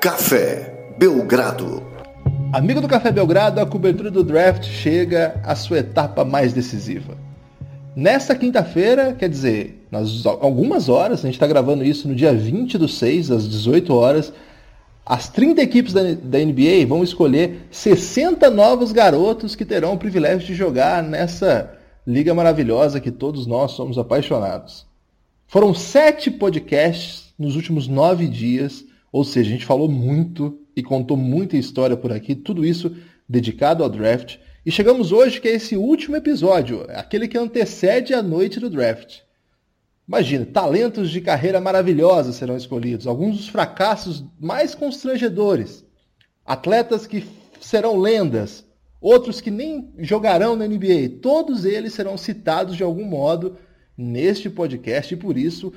Café Belgrado. Amigo do Café Belgrado, a cobertura do draft chega à sua etapa mais decisiva. Nesta quinta-feira, quer dizer, nas algumas horas, a gente está gravando isso no dia 20 do 6, às 18 horas, as 30 equipes da, da NBA vão escolher 60 novos garotos que terão o privilégio de jogar nessa liga maravilhosa que todos nós somos apaixonados. Foram sete podcasts nos últimos nove dias, ou seja, a gente falou muito e contou muita história por aqui, tudo isso dedicado ao draft. E chegamos hoje que é esse último episódio, aquele que antecede a noite do draft. Imagina, talentos de carreira maravilhosa serão escolhidos, alguns dos fracassos mais constrangedores, atletas que serão lendas, outros que nem jogarão na NBA, todos eles serão citados de algum modo neste podcast e por isso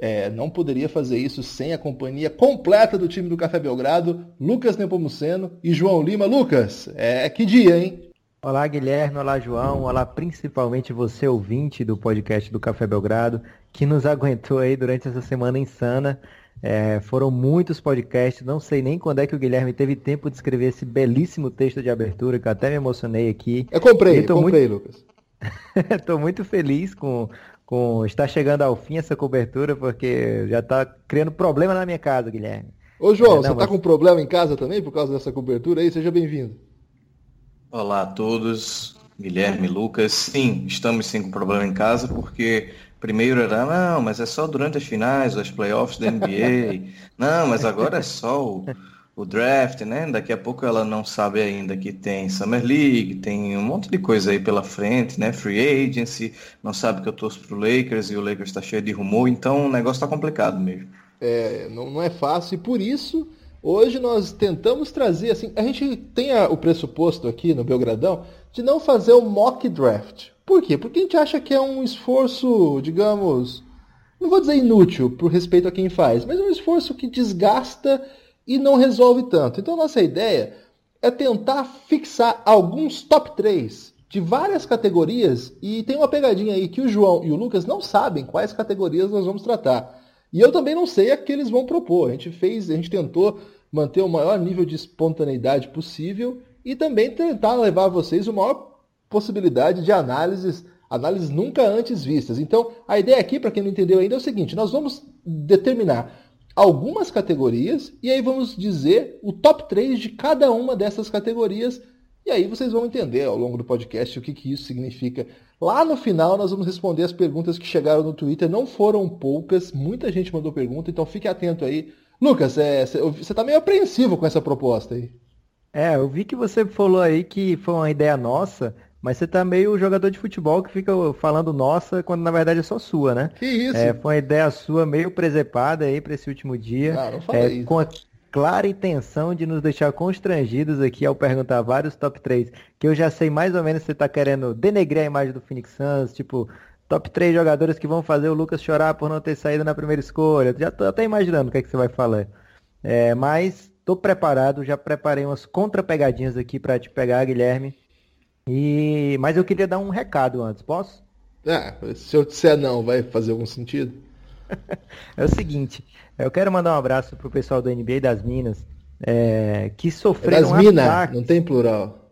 é, não poderia fazer isso sem a companhia completa do time do Café Belgrado, Lucas Nepomuceno e João Lima. Lucas, é que dia, hein? Olá, Guilherme. Olá, João. Olá, principalmente você, ouvinte do podcast do Café Belgrado, que nos aguentou aí durante essa semana insana. É, foram muitos podcasts, não sei nem quando é que o Guilherme teve tempo de escrever esse belíssimo texto de abertura, que eu até me emocionei aqui. Eu comprei, eu comprei, muito... Lucas. Estou muito feliz com, com está chegando ao fim essa cobertura, porque já está criando problema na minha casa, Guilherme. Ô João, é, não, você está mas... com problema em casa também por causa dessa cobertura aí? Seja bem-vindo. Olá a todos, Guilherme, Lucas. Sim, estamos sim com problema em casa, porque primeiro era, não, mas é só durante as finais, as playoffs da NBA. não, mas agora é só o, o draft, né? Daqui a pouco ela não sabe ainda que tem Summer League, tem um monte de coisa aí pela frente, né? Free Agency, não sabe que eu torço pro Lakers e o Lakers está cheio de rumor, então o negócio está complicado mesmo. É, não, não é fácil e por isso hoje nós tentamos trazer, assim, a gente tem a, o pressuposto aqui no Belgradão de não fazer o mock draft. Por quê? Porque a gente acha que é um esforço, digamos, não vou dizer inútil por respeito a quem faz, mas é um esforço que desgasta e não resolve tanto. Então, nossa ideia é tentar fixar alguns top 3 de várias categorias e tem uma pegadinha aí que o João e o Lucas não sabem quais categorias nós vamos tratar. E eu também não sei a que eles vão propor. A gente fez, a gente tentou manter o maior nível de espontaneidade possível e também tentar levar a vocês a maior possibilidade de análises, análises nunca antes vistas. Então, a ideia aqui, para quem não entendeu ainda, é o seguinte: nós vamos determinar algumas categorias e aí vamos dizer o top 3 de cada uma dessas categorias. E aí vocês vão entender ao longo do podcast o que, que isso significa. Lá no final nós vamos responder as perguntas que chegaram no Twitter. Não foram poucas, muita gente mandou pergunta, então fique atento aí. Lucas, é, você está meio apreensivo com essa proposta aí. É, eu vi que você falou aí que foi uma ideia nossa, mas você tá meio jogador de futebol que fica falando nossa, quando na verdade é só sua, né? Que isso? É, foi uma ideia sua meio presepada aí para esse último dia. Ah, não é, isso. Com a clara intenção de nos deixar constrangidos aqui ao perguntar vários top 3, que eu já sei mais ou menos que você tá querendo denegrir a imagem do Phoenix Suns, tipo, top 3 jogadores que vão fazer o Lucas chorar por não ter saído na primeira escolha. Já tô até imaginando o que, é que você vai falar. É, mas tô preparado, já preparei umas contra-pegadinhas aqui para te pegar, Guilherme. E mas eu queria dar um recado antes, posso? É, se eu disser não, vai fazer algum sentido? é o seguinte, eu quero mandar um abraço pro pessoal do NBA das Minas, é, que sofreram das minas, ataques... não tem plural.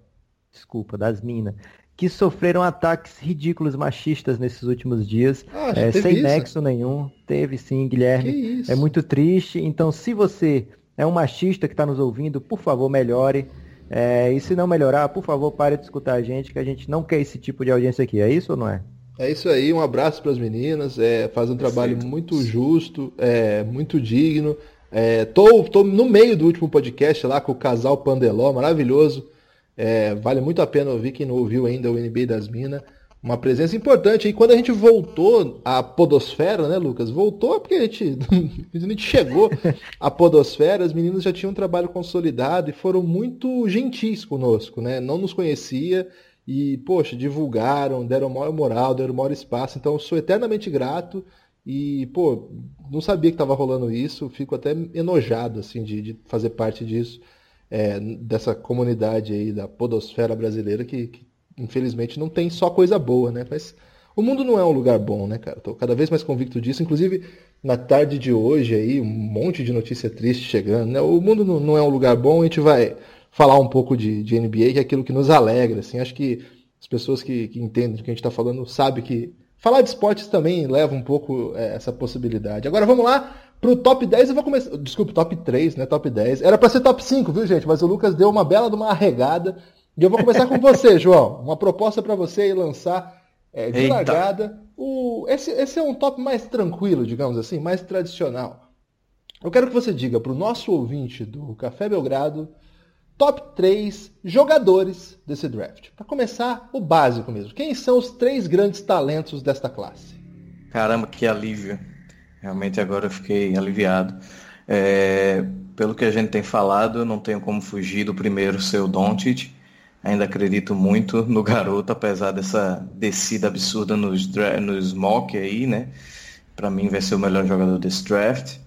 Desculpa, das Minas. Que sofreram ataques ridículos machistas nesses últimos dias, ah, é, sem isso? nexo nenhum. Teve sim, Guilherme. É muito triste. Então, se você é um machista que está nos ouvindo, por favor, melhore. É, e se não melhorar, por favor, pare de escutar a gente, que a gente não quer esse tipo de audiência aqui. É isso ou não é? É isso aí, um abraço para as meninas, é, faz um trabalho muito justo, é, muito digno. É, tô, tô no meio do último podcast lá com o casal Pandeló, maravilhoso. É, vale muito a pena ouvir quem não ouviu ainda o NBA das Minas uma presença importante. E quando a gente voltou à podosfera, né, Lucas? Voltou porque a gente, a gente chegou à podosfera, as meninas já tinham um trabalho consolidado e foram muito gentis conosco, né? Não nos conhecia e, poxa, divulgaram, deram maior moral, deram maior espaço. Então, eu sou eternamente grato e, pô, não sabia que estava rolando isso. Fico até enojado, assim, de, de fazer parte disso. É, dessa comunidade aí da podosfera brasileira que, que infelizmente, não tem só coisa boa, né? Mas o mundo não é um lugar bom, né, cara? Tô cada vez mais convicto disso. Inclusive, na tarde de hoje aí, um monte de notícia triste chegando, né? O mundo não, não é um lugar bom, a gente vai falar um pouco de, de NBA, que é aquilo que nos alegra, assim, acho que as pessoas que, que entendem do que a gente está falando sabem que falar de esportes também leva um pouco é, essa possibilidade. Agora vamos lá pro top 10, eu vou começar, desculpa, top 3, né, top 10. Era para ser top 5, viu, gente? Mas o Lucas deu uma bela de uma arregada. E eu vou começar com você, João. Uma proposta para você lançar é, de Eita. largada. O, esse, esse é um top mais tranquilo, digamos assim, mais tradicional. Eu quero que você diga para o nosso ouvinte do Café Belgrado top 3 jogadores desse draft. Para começar, o básico mesmo. Quem são os três grandes talentos desta classe? Caramba, que alívio. Realmente agora eu fiquei aliviado. É, pelo que a gente tem falado, não tenho como fugir do primeiro ser o Doncic. Ainda acredito muito no garoto, apesar dessa descida absurda nos, nos mock aí, né? Para mim vai ser o melhor jogador desse draft.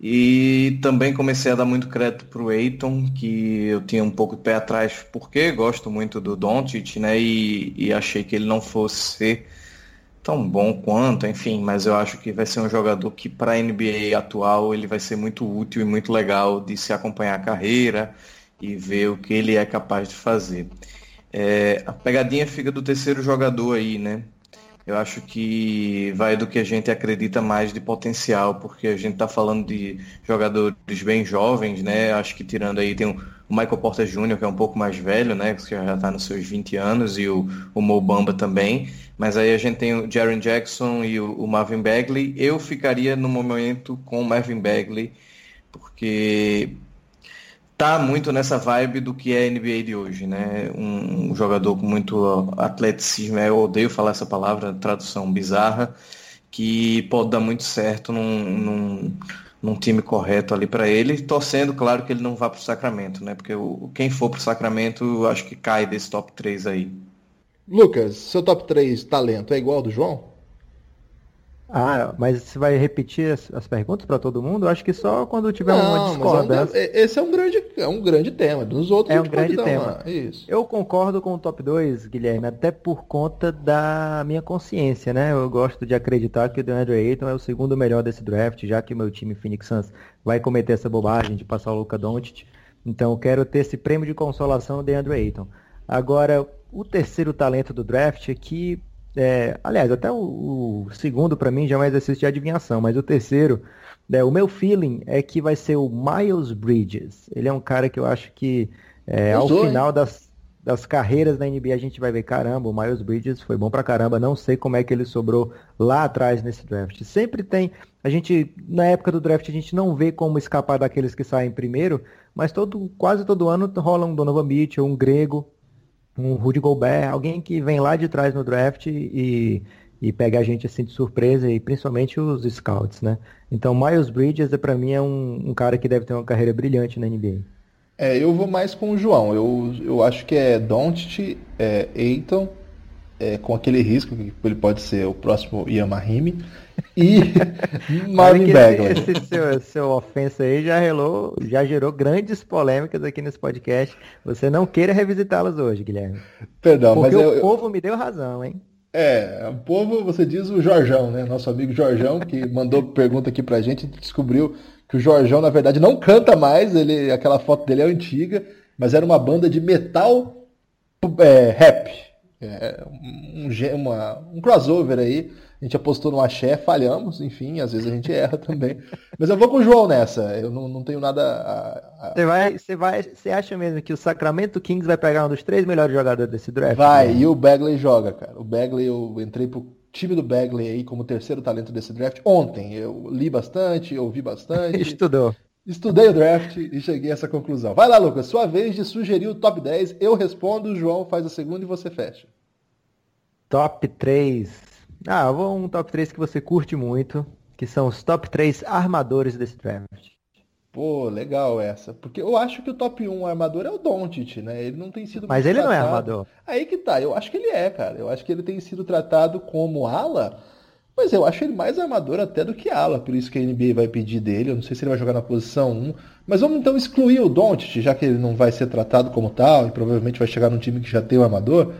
E também comecei a dar muito crédito para o Eiton, que eu tinha um pouco de pé atrás, porque gosto muito do Doncic, né? E, e, achei que ele não fosse ser tão bom quanto, enfim, mas eu acho que vai ser um jogador que para a NBA atual ele vai ser muito útil e muito legal de se acompanhar a carreira e ver o que ele é capaz de fazer. É, a pegadinha fica do terceiro jogador aí, né? Eu acho que vai do que a gente acredita mais de potencial, porque a gente está falando de jogadores bem jovens, né? Acho que tirando aí tem o Michael Porter Jr., que é um pouco mais velho, né? Que já está nos seus 20 anos, e o, o Mo Bamba também. Mas aí a gente tem o Jaron Jackson e o, o Marvin Bagley. Eu ficaria no momento com o Marvin Bagley, porque tá muito nessa vibe do que é a NBA de hoje, né? Um, jogador com muito atleticismo, eu odeio falar essa palavra, tradução bizarra, que pode dar muito certo num, num, num time correto ali para ele, torcendo, claro, que ele não vá para o Sacramento, né? Porque o, quem for para o Sacramento, acho que cai desse top 3 aí. Lucas, seu top 3 talento é igual ao do João? Ah, mas você vai repetir as, as perguntas para todo mundo? Eu acho que só quando tiver não, uma discordância. É um, esse é um grande, é um grande tema. Dos outros é um grande tema. Isso. Eu concordo com o top 2, Guilherme, até por conta da minha consciência, né? Eu gosto de acreditar que o DeAndre Ayton é o segundo melhor desse draft, já que o meu time Phoenix Suns vai cometer essa bobagem de passar o Luca Doncic. Então eu quero ter esse prêmio de consolação do DeAndre Ayton. Agora, o terceiro talento do draft é que é, aliás, até o, o segundo para mim já é um exercício de adivinhação, mas o terceiro, é, o meu feeling é que vai ser o Miles Bridges. Ele é um cara que eu acho que é, ao final das, das carreiras da NBA a gente vai ver, caramba, o Miles Bridges foi bom pra caramba, não sei como é que ele sobrou lá atrás nesse draft. Sempre tem, a gente, na época do draft a gente não vê como escapar daqueles que saem primeiro, mas todo, quase todo ano rola um Donovan Mitchell, um Grego, um Rudy Gobert, alguém que vem lá de trás no draft e, e pega a gente assim de surpresa, e principalmente os scouts, né? Então, Miles Bridges, para mim, é um, um, cara que deve ter uma carreira brilhante na NBA. É, eu vou mais com o João. Eu, eu acho que é Doncic, é Aiton, é, com aquele risco que ele pode ser o próximo Yamahime. E Marvin Bagley. Esse, esse seu, seu ofensa aí já, relou, já gerou grandes polêmicas aqui nesse podcast. Você não queira revisitá-las hoje, Guilherme. Perdão, Porque mas o eu, povo me deu razão, hein? É, o povo, você diz o Jorjão, né? Nosso amigo Jorjão, que mandou pergunta aqui pra gente, descobriu que o Jorjão, na verdade, não canta mais, ele, aquela foto dele é antiga, mas era uma banda de metal é, rap. É, um, uma, um crossover aí a gente apostou no axé, falhamos, enfim, às vezes a gente erra também. Mas eu vou com o João nessa, eu não, não tenho nada a. a... Você, vai, você, vai, você acha mesmo que o Sacramento Kings vai pegar um dos três melhores jogadores desse draft? Vai, né? e o Bagley joga, cara. O Bagley, eu entrei pro time do Bagley aí como terceiro talento desse draft ontem. Eu li bastante, ouvi bastante. Estudou. Estudei o draft e cheguei a essa conclusão. Vai lá, Lucas, sua vez de sugerir o top 10. Eu respondo, o João faz a segunda e você fecha. Top 3. Ah, eu vou um top 3 que você curte muito, que são os top 3 armadores desse draft. Pô, legal essa. Porque eu acho que o top 1 armador é o Doncic, né? Ele não tem sido Mas ele tratado. não é armador. Aí que tá. Eu acho que ele é, cara. Eu acho que ele tem sido tratado como ala, mas eu acho ele mais armador até do que ala. Por isso que a NBA vai pedir dele. Eu não sei se ele vai jogar na posição 1. Mas vamos então excluir o Doncic, já que ele não vai ser tratado como tal e provavelmente vai chegar num time que já tem o armador.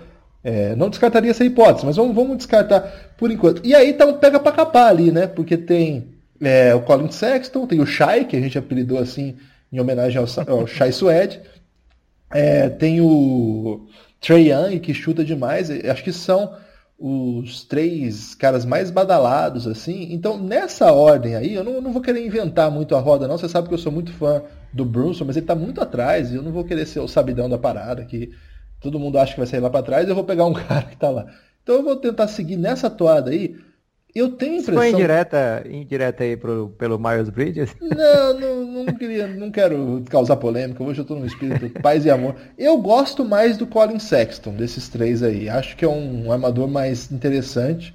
É, não descartaria essa hipótese, mas vamos, vamos descartar por enquanto. E aí tá um pega para capar ali, né? Porque tem é, o Colin Sexton, tem o Shai, que a gente apelidou assim em homenagem ao, ao Shai Suede. É, tem o Trey Young, que chuta demais. Acho que são os três caras mais badalados, assim. Então, nessa ordem aí, eu não, não vou querer inventar muito a roda, não. Você sabe que eu sou muito fã do Brunson, mas ele está muito atrás e eu não vou querer ser o sabidão da parada, que todo mundo acha que vai sair lá para trás, eu vou pegar um cara que está lá. Então eu vou tentar seguir nessa toada aí. Eu tenho a impressão. Foi indireta, indireta aí pro, pelo Miles Bridges? Não, não, não queria, não quero causar polêmica. Hoje eu estou no espírito paz e amor. Eu gosto mais do Colin Sexton, desses três aí. Acho que é um, um armador mais interessante.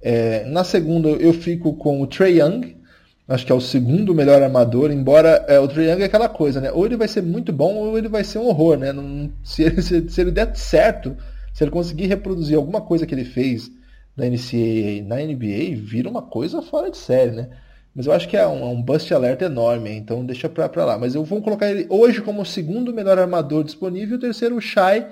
É, na segunda eu fico com o Trey Young, acho que é o segundo melhor armador, embora é, o Trae Young é aquela coisa, né? Ou ele vai ser muito bom ou ele vai ser um horror, né? Não, se, ele, se, se, ele der certo, se ele conseguir reproduzir alguma coisa que ele fez na NCAA na NBA, vira uma coisa fora de série, né? Mas eu acho que é um, é um bust alert enorme, então deixa pra, pra lá. Mas eu vou colocar ele hoje como o segundo melhor armador disponível, o terceiro o Shai,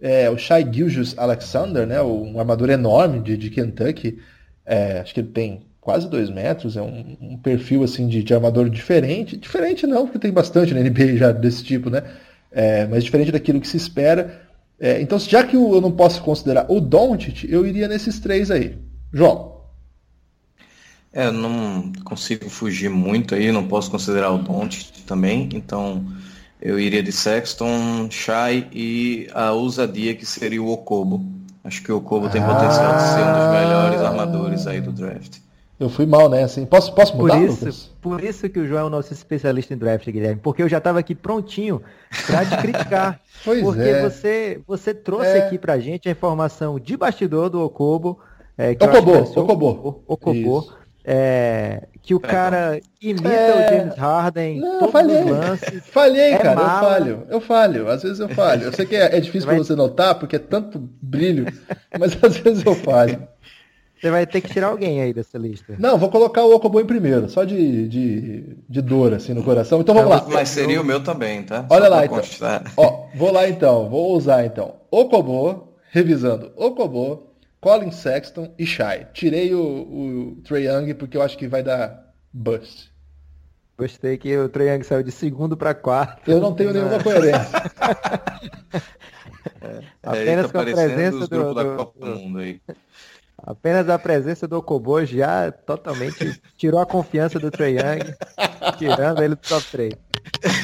é, o Shai Gilgeous Alexander, né? Um armador enorme de, de Kentucky. É, acho que ele tem quase dois metros, é um, um perfil assim de, de, armador diferente. Diferente não, porque tem bastante na NBA já desse tipo, né? É, mas diferente daquilo que se espera. É, então, já que eu não posso considerar o Doncic, eu iria nesses três aí. João. É, eu não consigo fugir muito aí, não posso considerar o Doncic também, então eu iria de Sexton, Shai e a ousadia que seria o Okobo. Acho que o Okobo tem potencial de ser um dos melhores armadores aí do draft. Eu fui mal, né? Assim, posso, posso mudar, por isso, Lucas? Por isso que o João é o nosso especialista em draft, Guilherme. Porque eu já estava aqui prontinho para te criticar. pois porque é. você, você trouxe é. aqui pra gente a informação de bastidor do Okobo. É, que Okobo, Okobo. Okobo. É, que o cara imita é... o James Harden Não, todos falhei. os lances. Falhei, é cara, mala. eu falho. Eu falho, às vezes eu falho. Eu sei que é, é difícil para você notar, porque é tanto brilho, mas às vezes eu falho. Você vai ter que tirar alguém aí dessa lista. Não, vou colocar o Okobo em primeiro, só de, de, de dor, assim, no coração. Então vamos lá. Mas seria o meu também, tá? Olha só lá, então. Ó, vou lá então, vou usar então. Okobo, revisando. Okobo, Colin Sexton e Shai. Tirei o, o Trae Young porque eu acho que vai dar bust. Gostei que o Trae Young saiu de segundo para quarto. Eu não tenho nenhuma coerência. é, Apenas tá com a presença do, do, da Copa do Mundo aí. Apenas a presença do Okobo já totalmente tirou a confiança do Trey Young, tirando ele do top 3.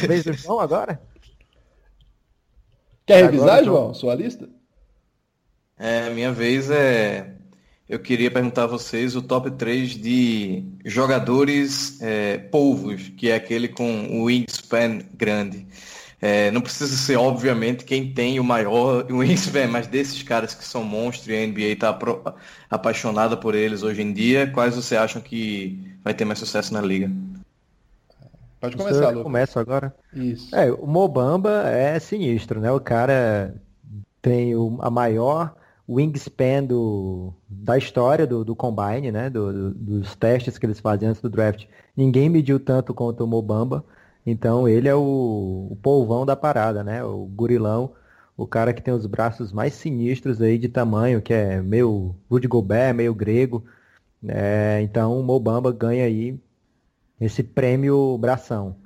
Beijo, João, agora? Quer revisar, agora, João, sua lista? É, minha vez é. Eu queria perguntar a vocês o top 3 de jogadores é, polvos, que é aquele com o wingspan grande. É, não precisa ser, obviamente, quem tem o maior wingspan, mas desses caras que são monstros e a NBA está apaixonada por eles hoje em dia, quais você acham que vai ter mais sucesso na liga? Pode começar, Lucas. Começo agora. Isso. É, o Mobamba é sinistro, né? O cara tem o, a maior wingspan do, da história do, do Combine, né? Do, do, dos testes que eles fazem antes do draft. Ninguém mediu tanto quanto o Mobamba. Então ele é o, o polvão da parada, né? O gurilão, o cara que tem os braços mais sinistros aí de tamanho, que é meio Rudy Gobert, meio grego. É, então o Mobamba ganha aí esse prêmio bração.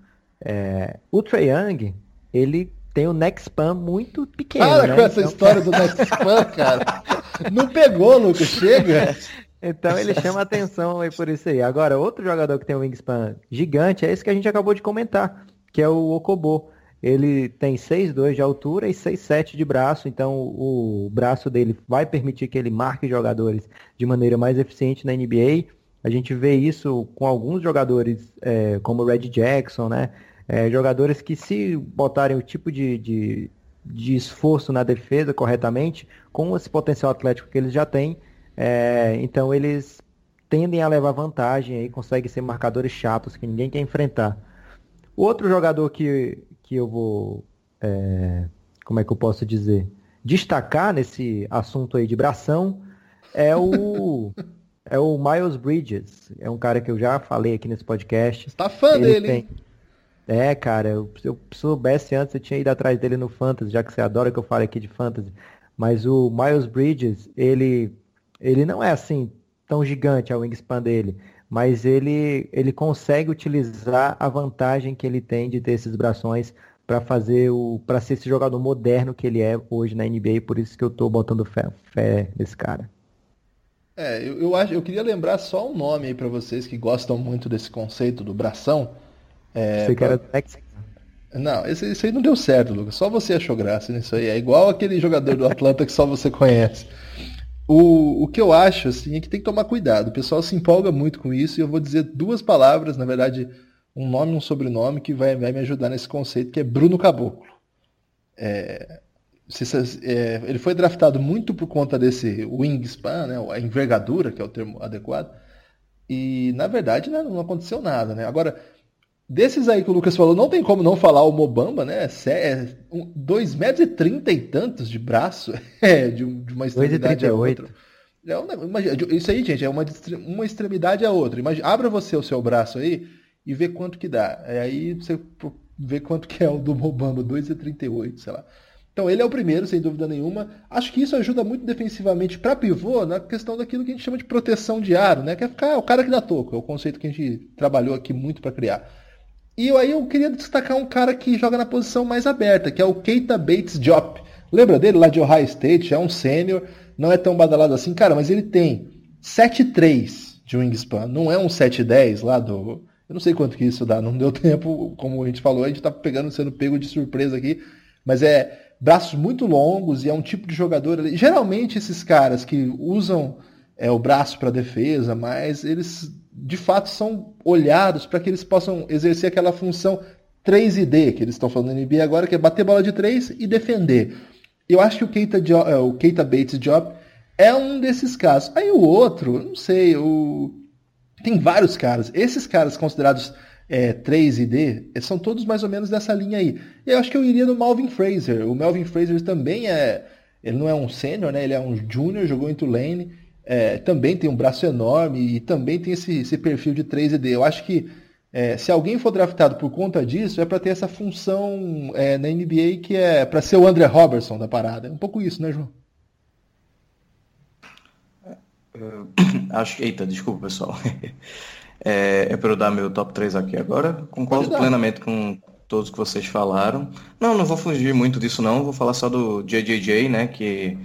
É, o Trae Young, ele tem o neck span muito pequeno. Para né? com essa então... história do neck span, cara. Não pegou, Lucas, chega. Então ele chama atenção aí por isso aí. Agora, outro jogador que tem um wingspan gigante é esse que a gente acabou de comentar, que é o Okobo. Ele tem 6'2 de altura e 6'7 de braço, então o braço dele vai permitir que ele marque jogadores de maneira mais eficiente na NBA. A gente vê isso com alguns jogadores, é, como o Red Jackson, né? É, jogadores que se botarem o tipo de, de, de esforço na defesa corretamente, com esse potencial atlético que eles já têm, é, então eles tendem a levar vantagem aí, conseguem ser marcadores chatos que ninguém quer enfrentar. O outro jogador que, que eu vou, é, como é que eu posso dizer, destacar nesse assunto aí de bração é o é o Miles Bridges. É um cara que eu já falei aqui nesse podcast. Está fã Ele dele, tem... É, cara, eu, se eu soubesse antes, eu tinha ido atrás dele no Fantasy, já que você adora que eu fale aqui de Fantasy. Mas o Miles Bridges, ele ele não é assim tão gigante a wingspan dele, mas ele, ele consegue utilizar a vantagem que ele tem de ter esses brações para fazer o para ser esse jogador moderno que ele é hoje na NBA, por isso que eu estou botando fé, fé nesse cara. É, eu, eu, acho, eu queria lembrar só um nome aí para vocês que gostam muito desse conceito do bração. É, você pra... Não, esse, esse aí não deu certo, Lucas. Só você achou graça nisso aí. É igual aquele jogador do Atlanta que só você conhece. O, o que eu acho, assim, é que tem que tomar cuidado. O pessoal se empolga muito com isso e eu vou dizer duas palavras, na verdade, um nome e um sobrenome que vai, vai me ajudar nesse conceito, que é Bruno Caboclo. É, é, ele foi draftado muito por conta desse wingspan, né, a envergadura, que é o termo adequado, e na verdade né, não aconteceu nada. Né? Agora, desses aí que o Lucas falou, não tem como não falar o Mobamba, né? É 2 metros e trinta e tantos de braço, é, de, de uma extremidade a outra. É um, isso aí, gente, é uma, uma extremidade a outra. Imagina, abra você o seu braço aí e vê quanto que dá. É aí você vê quanto que é o do Mobamba, 2,38, sei lá. Então ele é o primeiro, sem dúvida nenhuma. Acho que isso ajuda muito defensivamente para pivô na questão daquilo que a gente chama de proteção de aro, né? Que é ficar é o cara que dá toco, é o conceito que a gente trabalhou aqui muito para criar. E aí eu queria destacar um cara que joga na posição mais aberta, que é o Keita Bates Diop. Lembra dele lá de Ohio State? É um sênior, não é tão badalado assim, cara, mas ele tem 7'3 de wingspan, não é um 7'10 lá do eu não sei quanto que isso dá, não deu tempo, como a gente falou, a gente está pegando, sendo pego de surpresa aqui, mas é braços muito longos e é um tipo de jogador. Geralmente esses caras que usam é, o braço para defesa, mas eles de fato são olhados para que eles possam exercer aquela função 3 e D que eles estão falando na NBA agora, que é bater bola de 3 e defender. Eu acho que o Keita, é, o Keita Bates Job é um desses casos. Aí o outro, não sei, o tem vários caras. Esses caras considerados é, 3 e D são todos mais ou menos dessa linha aí. Eu acho que eu iria no Malvin Fraser. O Melvin Fraser também é. Ele não é um sênior, né? Ele é um júnior, jogou em Tulane. É, também tem um braço enorme e também tem esse, esse perfil de 3 e D. Eu acho que é, se alguém for draftado por conta disso, é para ter essa função é, na NBA que é para ser o André Robertson da parada. É um pouco isso, né, João? acho que. Eita, desculpa, pessoal. É, é para eu dar meu top 3 aqui agora. Concordo plenamente com todos que vocês falaram. Não, não vou fugir muito disso, não. Vou falar só do JJJ, né? Que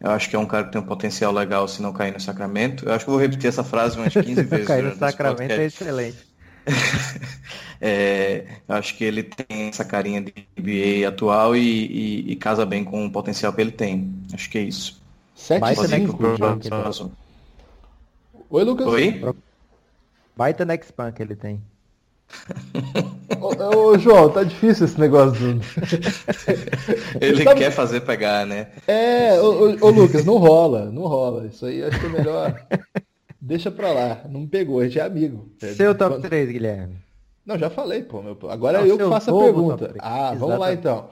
eu acho que é um cara que tem um potencial legal se não cair no Sacramento. Eu acho que vou repetir essa frase umas 15 vezes. cair no Sacramento é excelente. é, eu acho que ele tem essa carinha de NBA atual e, e, e casa bem com o potencial que ele tem. Acho que é isso. 7 5, Oi, Lucas. Oi? Baita next que ele tem. ô, ô, João, tá difícil esse negócio do. ele Sabe... quer fazer pegar, né? É, ô, ô, ô, Lucas, não rola, não rola. Isso aí acho que é melhor. Deixa pra lá. Não me pegou, a gente é amigo. Seu top 3, Guilherme. Não, já falei, pô. Meu... Agora não, é eu que faço a pergunta. Ah, Exatamente. vamos lá então.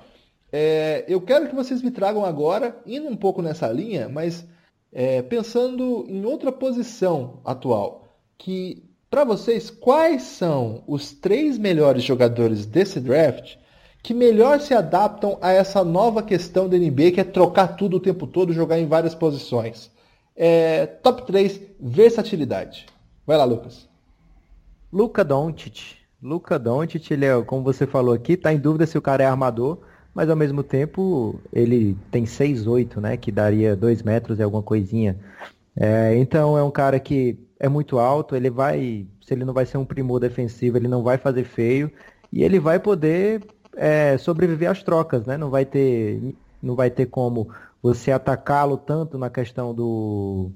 É, eu quero que vocês me tragam agora, indo um pouco nessa linha, mas é, pensando em outra posição atual, que para vocês quais são os três melhores jogadores desse draft que melhor se adaptam a essa nova questão da NBA que é trocar tudo o tempo todo, jogar em várias posições? É, top 3, versatilidade. Vai lá, Lucas. Luca Doncic. Luca Doncic, ele é, como você falou aqui, está em dúvida se o cara é armador mas ao mesmo tempo ele tem 6'8", né? Que daria 2 metros e alguma coisinha. É, então é um cara que é muito alto, ele vai, se ele não vai ser um primor defensivo, ele não vai fazer feio e ele vai poder é, sobreviver às trocas, né? Não vai ter, não vai ter como você atacá-lo tanto na questão do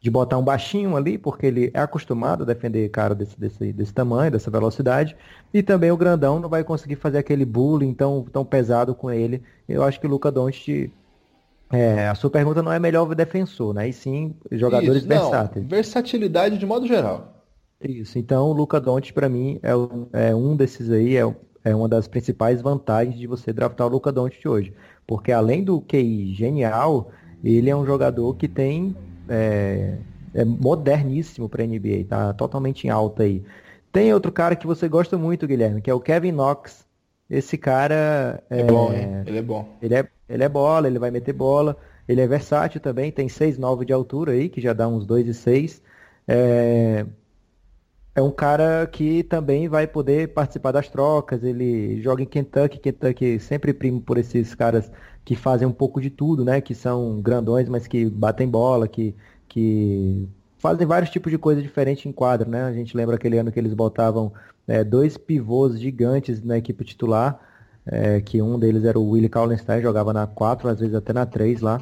de botar um baixinho ali, porque ele é acostumado a defender cara desse, desse, desse tamanho, dessa velocidade, e também o grandão não vai conseguir fazer aquele bullying tão, tão pesado com ele. Eu acho que o Luca Doncic, é, a sua pergunta não é melhor defensor, né? E sim jogadores Isso, versáteis. versatilidade de modo geral. Isso, então o Luca Doncic para mim é, é, um desses aí, é, é uma das principais vantagens de você draftar o Luca Doncic hoje. Porque além do QI genial, ele é um jogador que tem é, é moderníssimo para NBA, tá totalmente em alta aí. Tem outro cara que você gosta muito, Guilherme, que é o Kevin Knox. Esse cara é, é bom, hein? ele é bom. Ele é, ele é bola, ele vai meter bola. Ele é versátil também, tem 6,9 de altura aí, que já dá uns 2,6. É... é um cara que também vai poder participar das trocas. Ele joga em Kentucky, Kentucky sempre primo por esses caras que fazem um pouco de tudo, né? Que são grandões, mas que batem bola, que, que fazem vários tipos de coisa diferente em quadro, né? A gente lembra aquele ano que eles botavam é, dois pivôs gigantes na equipe titular, é, que um deles era o Willie Kallenstein, jogava na 4, às vezes até na 3 lá.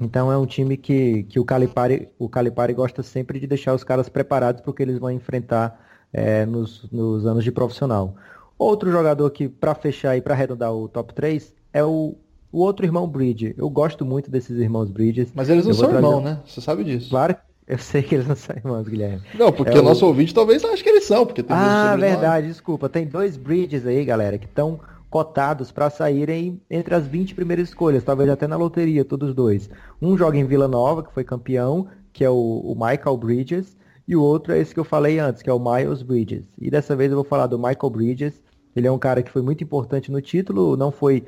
Então é um time que, que o, Calipari, o Calipari gosta sempre de deixar os caras preparados porque eles vão enfrentar é, nos, nos anos de profissional. Outro jogador que, para fechar e para arredondar o top 3, é o o outro irmão Bridge. Eu gosto muito desses irmãos Bridges. Mas eles não são trazer... irmãos, né? Você sabe disso. Claro, eu sei que eles não são irmãos, Guilherme. Não, porque é o nosso ouvinte talvez ache que eles são, porque tem Ah, verdade, desculpa. Tem dois Bridges aí, galera, que estão cotados para saírem entre as 20 primeiras escolhas, talvez até na loteria, todos dois. Um joga em Vila Nova, que foi campeão, que é o, o Michael Bridges, e o outro é esse que eu falei antes, que é o Miles Bridges. E dessa vez eu vou falar do Michael Bridges, ele é um cara que foi muito importante no título, não foi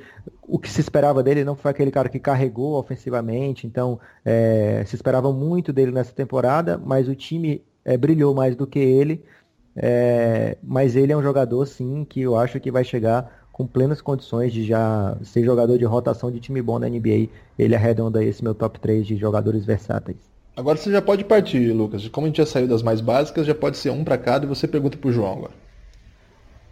o que se esperava dele, não foi aquele cara que carregou ofensivamente, então é, se esperava muito dele nessa temporada, mas o time é, brilhou mais do que ele. É, mas ele é um jogador, sim, que eu acho que vai chegar com plenas condições de já ser jogador de rotação de time bom na NBA. Ele arredonda esse meu top 3 de jogadores versáteis. Agora você já pode partir, Lucas. Como a gente já saiu das mais básicas, já pode ser um para cada e você pergunta pro João agora.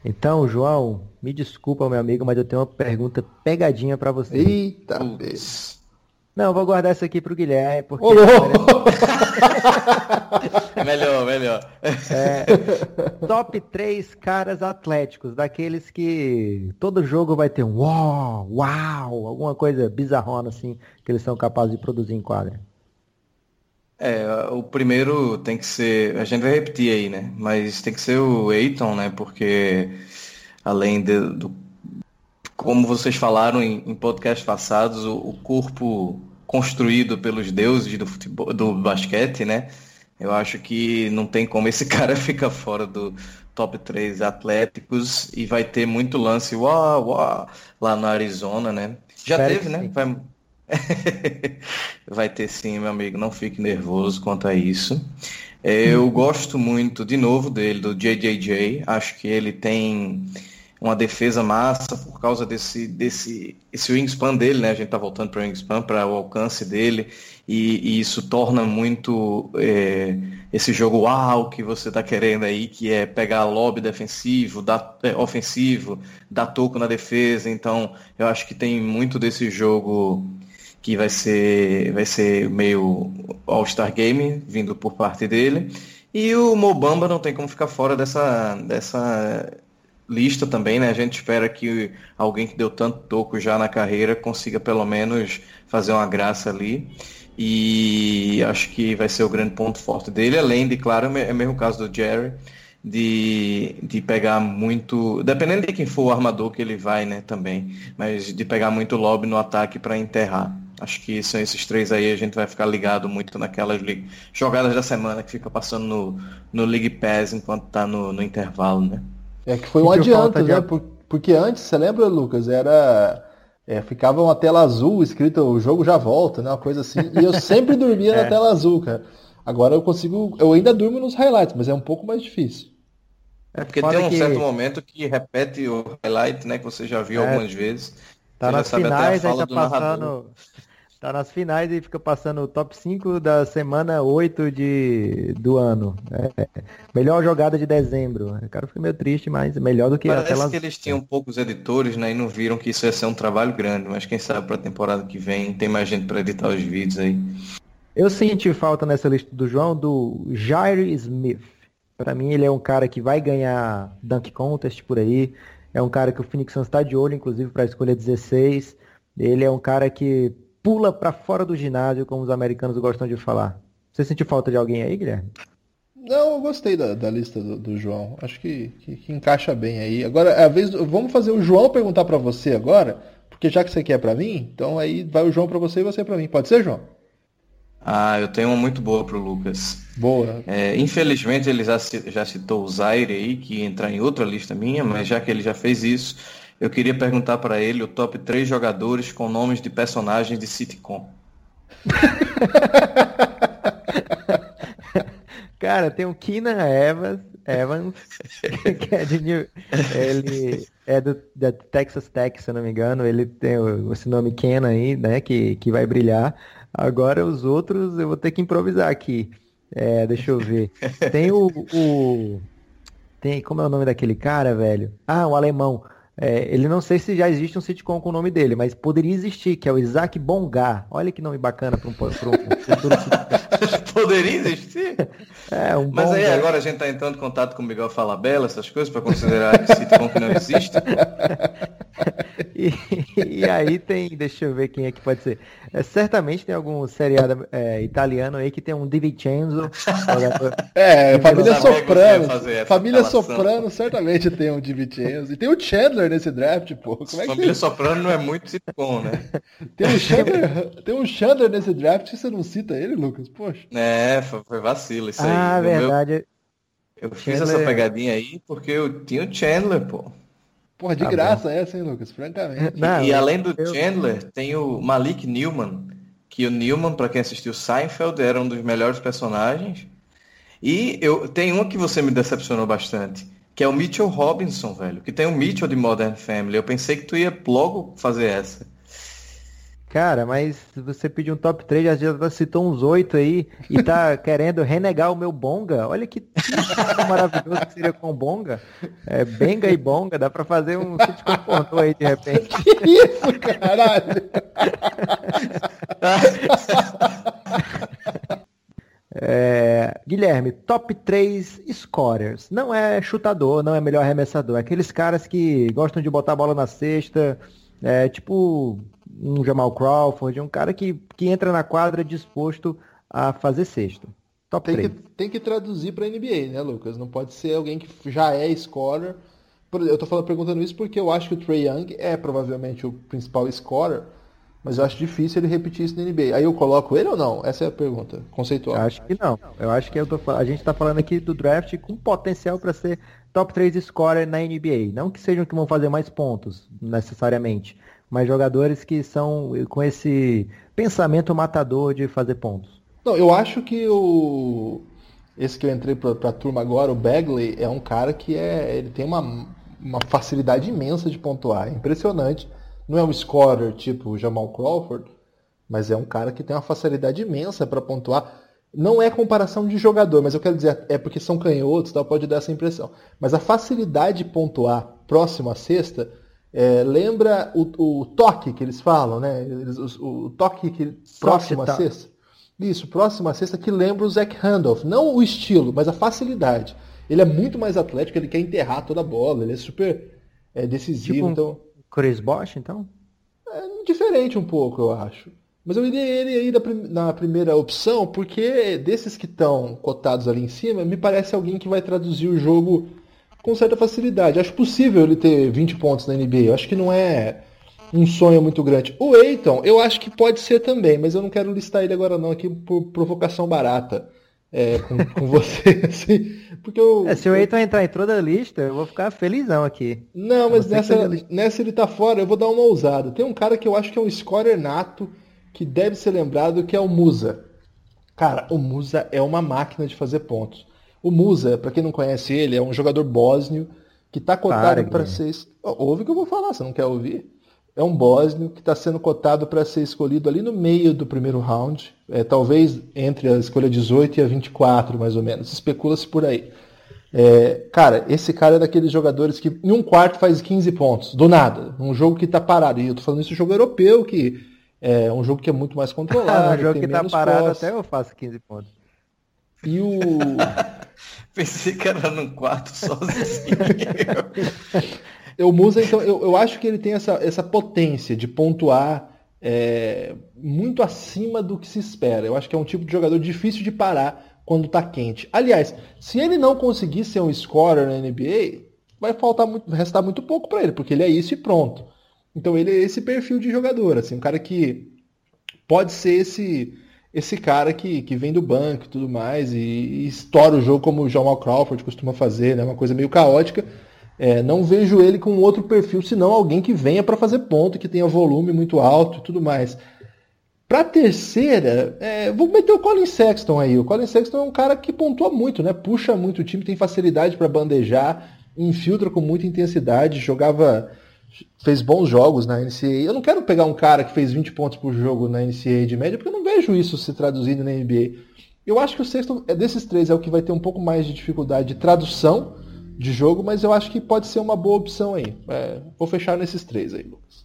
Então, João, me desculpa, meu amigo, mas eu tenho uma pergunta pegadinha para você. Eita, vez. Não, vou guardar essa aqui pro Guilherme, porque... Ô, melhor, melhor. É, top 3 caras atléticos, daqueles que todo jogo vai ter um uau, uau, alguma coisa bizarrona assim, que eles são capazes de produzir em quadra. É, o primeiro tem que ser, a gente vai repetir aí, né? Mas tem que ser o Eiton, né? Porque além de, do, como vocês falaram em, em podcasts passados, o, o, corpo construído pelos deuses do futebol, do basquete, né? Eu acho que não tem como esse cara ficar fora do top 3 atléticos e vai ter muito lance uau, uau, lá na Arizona, né? Já Espero teve, né? Vai, Vai ter sim, meu amigo. Não fique nervoso quanto a isso. Eu gosto muito, de novo, dele, do JJJ. Acho que ele tem uma defesa massa por causa desse, desse esse wingspan dele, né? A gente tá voltando para o wingspan, para o alcance dele, e, e isso torna muito é, esse jogo uau que você tá querendo aí, que é pegar lobby defensivo, dar, é, ofensivo, dar toco na defesa. Então, eu acho que tem muito desse jogo que vai ser, vai ser meio All-Star Game, vindo por parte dele. E o Mobamba não tem como ficar fora dessa, dessa lista também, né? A gente espera que alguém que deu tanto toco já na carreira consiga pelo menos fazer uma graça ali. E acho que vai ser o grande ponto forte dele, além de, claro, é mesmo o caso do Jerry, de, de pegar muito. Dependendo de quem for o armador que ele vai, né, também. Mas de pegar muito lobby no ataque para enterrar. Acho que são esses três aí, a gente vai ficar ligado muito naquelas jogadas da semana que fica passando no, no League Pass enquanto tá no, no intervalo, né? É que foi um adianto, né? Porque antes, você lembra, Lucas, era. É, ficava uma tela azul escrita o jogo já volta, né? Uma coisa assim. E eu sempre dormia é. na tela azul, cara. Agora eu consigo. Eu ainda durmo nos highlights, mas é um pouco mais difícil. É porque tem um que... certo momento que repete o highlight, né? Que você já viu é. algumas vezes. Tá nas finais, aí tá passando. Tá nas finais e fica passando o top 5 da semana 8 de, do ano. É, melhor jogada de dezembro. O cara fica meio triste, mas melhor do que Parece aquelas... que eles tinham poucos editores, né? E não viram que isso ia ser um trabalho grande. Mas quem sabe pra temporada que vem tem mais gente para editar os vídeos aí. Eu senti falta nessa lista do João do Jair Smith. Para mim ele é um cara que vai ganhar Dunk Contest por aí. É um cara que o Phoenix Suns está de olho, inclusive, para a escolha 16. Ele é um cara que pula para fora do ginásio, como os americanos gostam de falar. Você sentiu falta de alguém aí, Guilherme? Não, eu gostei da, da lista do, do, João. Acho que, que, que, encaixa bem aí. Agora, é a vez, vamos fazer o João perguntar para você agora, porque já que você quer para mim, então aí vai o João para você e você para mim. Pode ser, João? Ah, eu tenho uma muito boa pro Lucas. Boa. É, infelizmente ele já, já citou o Zaire aí, que entrar em outra lista minha, mas já que ele já fez isso, eu queria perguntar para ele o top 3 jogadores com nomes de personagens de sitcom. Cara, tem o Kina Evans, Evans, que é de New... ele é do da Texas Tech, se eu não me engano. Ele tem esse nome Ken aí, né? Que, que vai brilhar. Agora os outros eu vou ter que improvisar aqui. É, deixa eu ver. Tem o, o. Tem. Como é o nome daquele cara, velho? Ah, o alemão. É, ele não sei se já existe um sitcom com o nome dele, mas poderia existir, que é o Isaac Bongar. Olha que nome bacana para um, um futuro Poderia existir? É, um Mas aí agora a gente está entrando em contato com o Miguel Falabella, essas coisas, para considerar esse sitcom que não existe. e, e, aí tem, deixa eu ver quem é que pode ser. É, certamente tem algum seriado é, italiano aí que tem um Di Vincenzo. é, Família Soprano. Família Soprano certamente tem um Di Vincenzo. E tem o Chandler nesse draft, pô. Como é que Família Soprano não é muito sitcom, né? tem um Chandler, tem um Chandler nesse draft e você não cita ele, Lucas? Poxa. É, foi, foi vacilo isso aí. Ah, verdade. Meu... Eu fiz Chandler... essa pegadinha aí porque eu tinha o Chandler, pô. Porra, de tá graça bom. essa, hein, Lucas? Francamente. Não, e além do eu... Chandler, tem o Malik Newman, que o Newman, para quem assistiu Seinfeld, era um dos melhores personagens. E eu tem uma que você me decepcionou bastante, que é o Mitchell Robinson, velho, que tem o Mitchell de Modern Family. Eu pensei que tu ia logo fazer essa. Cara, mas você pediu um top 3, já, já citou uns 8 aí e tá querendo renegar o meu Bonga. Olha que maravilhoso que seria com Bonga. É, Benga e Bonga, dá pra fazer um sítio com aí de repente. Que isso, caralho? É, Guilherme, top 3 scorers. Não é chutador, não é melhor arremessador. É aqueles caras que gostam de botar a bola na cesta. É, tipo um Jamal Crawford, um cara que, que entra na quadra disposto a fazer sexto. Top tem 3. Que, tem que traduzir para NBA, né, Lucas? Não pode ser alguém que já é scorer. Eu tô falando, perguntando isso porque eu acho que o Trey Young é provavelmente o principal scorer, mas eu acho difícil ele repetir isso na NBA. Aí eu coloco ele ou não? Essa é a pergunta conceitual. Eu acho que não. Eu acho que eu tô, a gente está falando aqui do draft com potencial para ser top 3 scorer na NBA. Não que sejam que vão fazer mais pontos, necessariamente mas jogadores que são com esse pensamento matador de fazer pontos. Não, eu acho que o esse que eu entrei para a turma agora, o Bagley, é um cara que é ele tem uma, uma facilidade imensa de pontuar, é impressionante. Não é um scorer tipo o Jamal Crawford, mas é um cara que tem uma facilidade imensa para pontuar. Não é comparação de jogador, mas eu quero dizer, é porque são canhotos, tal, pode dar essa impressão. Mas a facilidade de pontuar próximo à cesta é, lembra o, o, toque que eles falam, né? Eles, o, o, toque que próximo à sexta. Isso, próximo à sexta que lembra o Zach Randolph. Não o estilo, mas a facilidade. Ele é muito mais atlético, ele quer enterrar toda a bola, ele é super é, decisivo. Tipo um então... Chris Bosh, então? É diferente um pouco, eu acho. Mas eu iria ele aí na primeira opção, porque desses que estão cotados ali em cima, me parece alguém que vai traduzir o jogo com certa facilidade. Acho possível ele ter 20 pontos na NBA. Eu acho que não é um sonho muito grande. O Eiton, eu acho que pode ser também, mas eu não quero listar ele agora não aqui por provocação barata. É, com, com você, assim, porque eu, é, se o Eiton entrar em toda a lista, eu vou ficar felizão aqui. Não, mas nessa, nessa ele tá fora, eu vou dar uma ousada. Tem um cara que eu acho que é um scorer nato, que deve ser lembrado, que é o Musa. Cara, o Musa é uma máquina de fazer pontos. O Musa, para quem não conhece ele, é um jogador bósnio que está cotado para ser. Ouve o que eu vou falar, você não quer ouvir? É um bósnio que está sendo cotado para ser escolhido ali no meio do primeiro round, é, talvez entre a escolha 18 e a 24, mais ou menos. Especula-se por aí. É, cara, esse cara é daqueles jogadores que em um quarto faz 15 pontos, do nada. Um jogo que está parado. E eu tô falando isso jogo europeu, que é um jogo que é muito mais controlado. um jogo que está parado posse. até eu faço 15 pontos. E o. Pensei que era num quarto sozinho. eu Musa, então, eu, eu acho que ele tem essa, essa potência de pontuar é, muito acima do que se espera. Eu acho que é um tipo de jogador difícil de parar quando está quente. Aliás, se ele não conseguir ser um scorer na NBA, vai faltar muito, restar muito pouco para ele, porque ele é isso e pronto. Então ele é esse perfil de jogador, assim, um cara que pode ser esse esse cara que, que vem do banco e tudo mais, e, e estoura o jogo como o Jamal Crawford costuma fazer, né? Uma coisa meio caótica. É, não vejo ele com outro perfil, senão alguém que venha para fazer ponto, que tenha volume muito alto e tudo mais. Pra terceira, é, vou meter o Colin Sexton aí. O Colin Sexton é um cara que pontua muito, né? Puxa muito o time, tem facilidade para bandejar, infiltra com muita intensidade, jogava. Fez bons jogos na NCAA. Eu não quero pegar um cara que fez 20 pontos por jogo na NCAA de média, porque eu não vejo isso se traduzindo na NBA. Eu acho que o Sexton, é desses três, é o que vai ter um pouco mais de dificuldade de tradução de jogo, mas eu acho que pode ser uma boa opção aí. É, vou fechar nesses três aí, Lucas.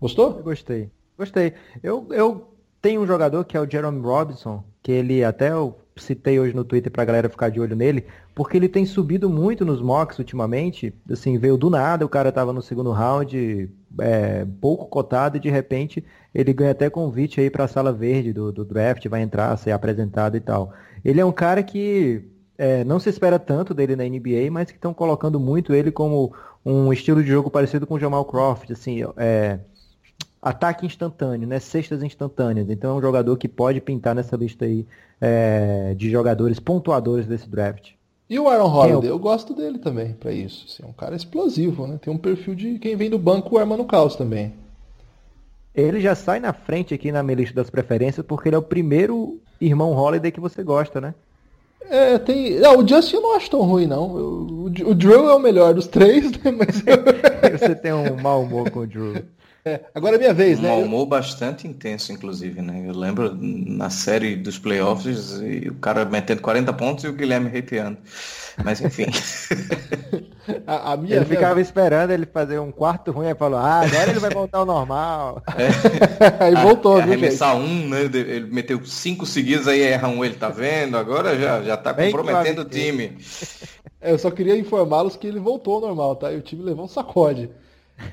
Gostou? Eu gostei. Gostei. Eu, eu tenho um jogador que é o Jerome Robinson, que ele até eu citei hoje no Twitter pra galera ficar de olho nele, porque ele tem subido muito nos mocks ultimamente. Assim, veio do nada, o cara tava no segundo round, é, pouco cotado, e de repente ele ganha até convite aí pra sala verde do, do draft, vai entrar, ser apresentado e tal. Ele é um cara que é, não se espera tanto dele na NBA, mas que estão colocando muito ele como um estilo de jogo parecido com o Jamal Crawford, assim, é, ataque instantâneo, né? Cestas instantâneas. Então é um jogador que pode pintar nessa lista aí é, de jogadores pontuadores desse draft. E o Aaron Holiday, eu... eu gosto dele também para isso. Assim, é um cara explosivo, né? Tem um perfil de quem vem do banco arma no caos também. Ele já sai na frente aqui na minha lista das preferências porque ele é o primeiro irmão Holiday que você gosta, né? É, tem. Não, o Justin eu não acho tão ruim, não. O, o Drew é o melhor dos três, né? Mas Você tem um mau humor com o Drew. É, agora é minha vez, um né? Um humor bastante intenso, inclusive, né? Eu lembro na série dos playoffs, o cara metendo 40 pontos e o Guilherme hateando. Mas enfim. a, a minha ele ficava esperando ele fazer um quarto ruim e falou, ah, agora ele vai voltar ao normal. É. aí voltou, viu? Arremessar um, né? Ele meteu cinco seguidos, aí erra um, ele tá vendo? Agora já, já tá Bem comprometendo o time. Eu só queria informá-los que ele voltou ao normal, tá? E o time levou um sacode.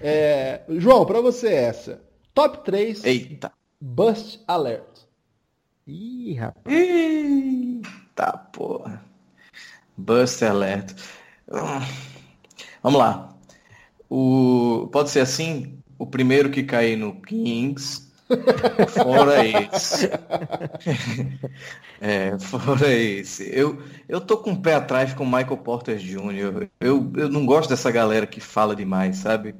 É, João, para você essa. Top 3. Eita. Bust Alert. Ih, rapaz. Eita, porra. Bust Alert. Vamos lá. O, pode ser assim? O primeiro que cair no Kings. Fora esse. é, fora esse. Eu, eu tô com o pé atrás com o Michael Porter Jr. Eu, eu não gosto dessa galera que fala demais, sabe?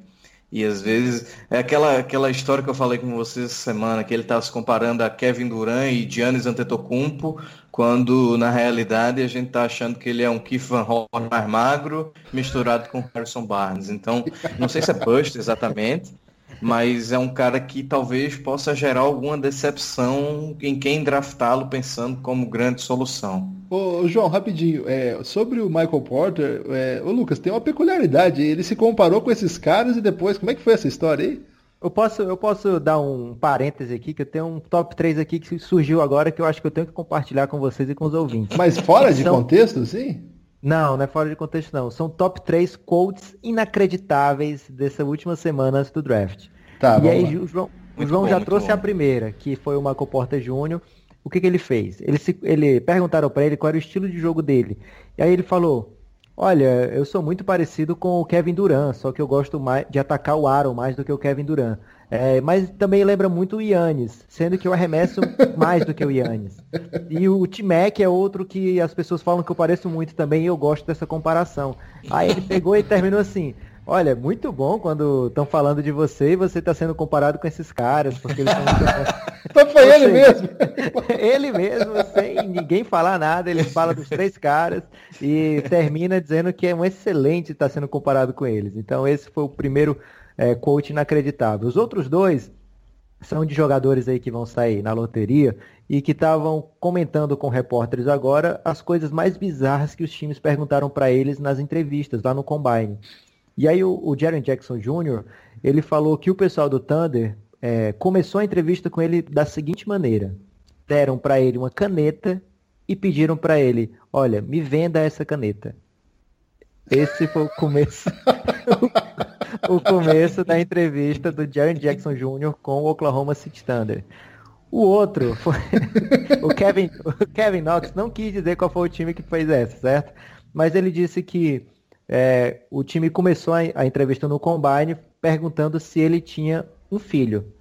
E às vezes é aquela, aquela história que eu falei com vocês essa semana, que ele estava se comparando a Kevin Durant e Giannis Antetokounmpo, quando na realidade a gente está achando que ele é um Keith Van Horn mais magro, misturado com Harrison Barnes. Então, não sei se é bust exatamente, mas é um cara que talvez possa gerar alguma decepção em quem draftá-lo pensando como grande solução. Ô, João, rapidinho, é, sobre o Michael Porter, é, ô Lucas, tem uma peculiaridade, ele se comparou com esses caras e depois, como é que foi essa história aí? Eu posso, eu posso dar um parêntese aqui, que eu tenho um top 3 aqui que surgiu agora que eu acho que eu tenho que compartilhar com vocês e com os ouvintes. Mas fora de São... contexto, sim? Não, não é fora de contexto não. São top 3 quotes inacreditáveis dessa última semana antes do draft. Tá, e aí lá. o João, o João bom, já trouxe bom. a primeira, que foi o Michael Porter Jr. O que, que ele fez? Ele, se, ele perguntaram para ele qual era o estilo de jogo dele. E aí ele falou: Olha, eu sou muito parecido com o Kevin Durant, só que eu gosto mais de atacar o Aaron mais do que o Kevin Durant. É, mas também lembra muito o Yannis, sendo que eu arremesso mais do que o Yannis. E o T-Mac é outro que as pessoas falam que eu pareço muito também e eu gosto dessa comparação. Aí ele pegou e terminou assim. Olha, muito bom quando estão falando de você e você está sendo comparado com esses caras, porque eles Então foi ele mesmo. ele mesmo, sem ninguém falar nada, ele fala dos três caras e termina dizendo que é um excelente estar sendo comparado com eles. Então esse foi o primeiro é, quote inacreditável. Os outros dois são de jogadores aí que vão sair na loteria e que estavam comentando com repórteres agora as coisas mais bizarras que os times perguntaram para eles nas entrevistas lá no Combine. E aí o, o Jackson Jr., ele falou que o pessoal do Thunder é, começou a entrevista com ele da seguinte maneira. Deram para ele uma caneta e pediram para ele, olha, me venda essa caneta. Esse foi o começo, o começo da entrevista do Jaren Jackson Jr. com o Oklahoma City Thunder. O outro foi o Kevin, o Kevin Knox não quis dizer qual foi o time que fez essa, certo? Mas ele disse que é, o time começou a, a, entrevista no Combine perguntando se ele tinha um filho.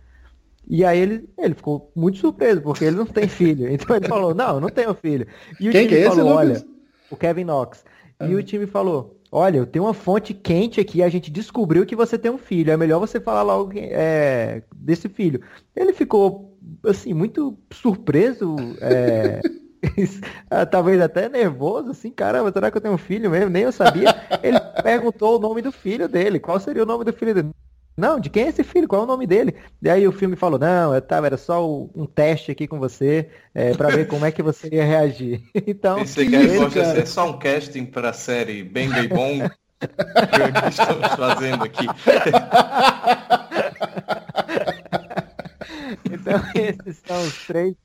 E aí ele, ele ficou muito surpreso, porque ele não tem filho. Então ele falou, não, não tenho filho. E o Quem time que é falou, esse, olha, o Kevin Knox. E o time falou, olha, eu tenho uma fonte quente aqui, a gente descobriu que você tem um filho, é melhor você falar logo é, desse filho. Ele ficou, assim, muito surpreso, é, talvez até nervoso, assim, caramba, será que eu tenho um filho mesmo? Nem eu sabia. Ele perguntou o nome do filho dele, qual seria o nome do filho dele? Não, de quem é esse filho? Qual é o nome dele? E aí o filme falou, não, eu tava, era só um teste aqui com você, é, para ver como é que você ia reagir. Então. Pensei que a resposta ia ser só um casting para a série Bem Gay Bom que estamos fazendo aqui. então esses são os três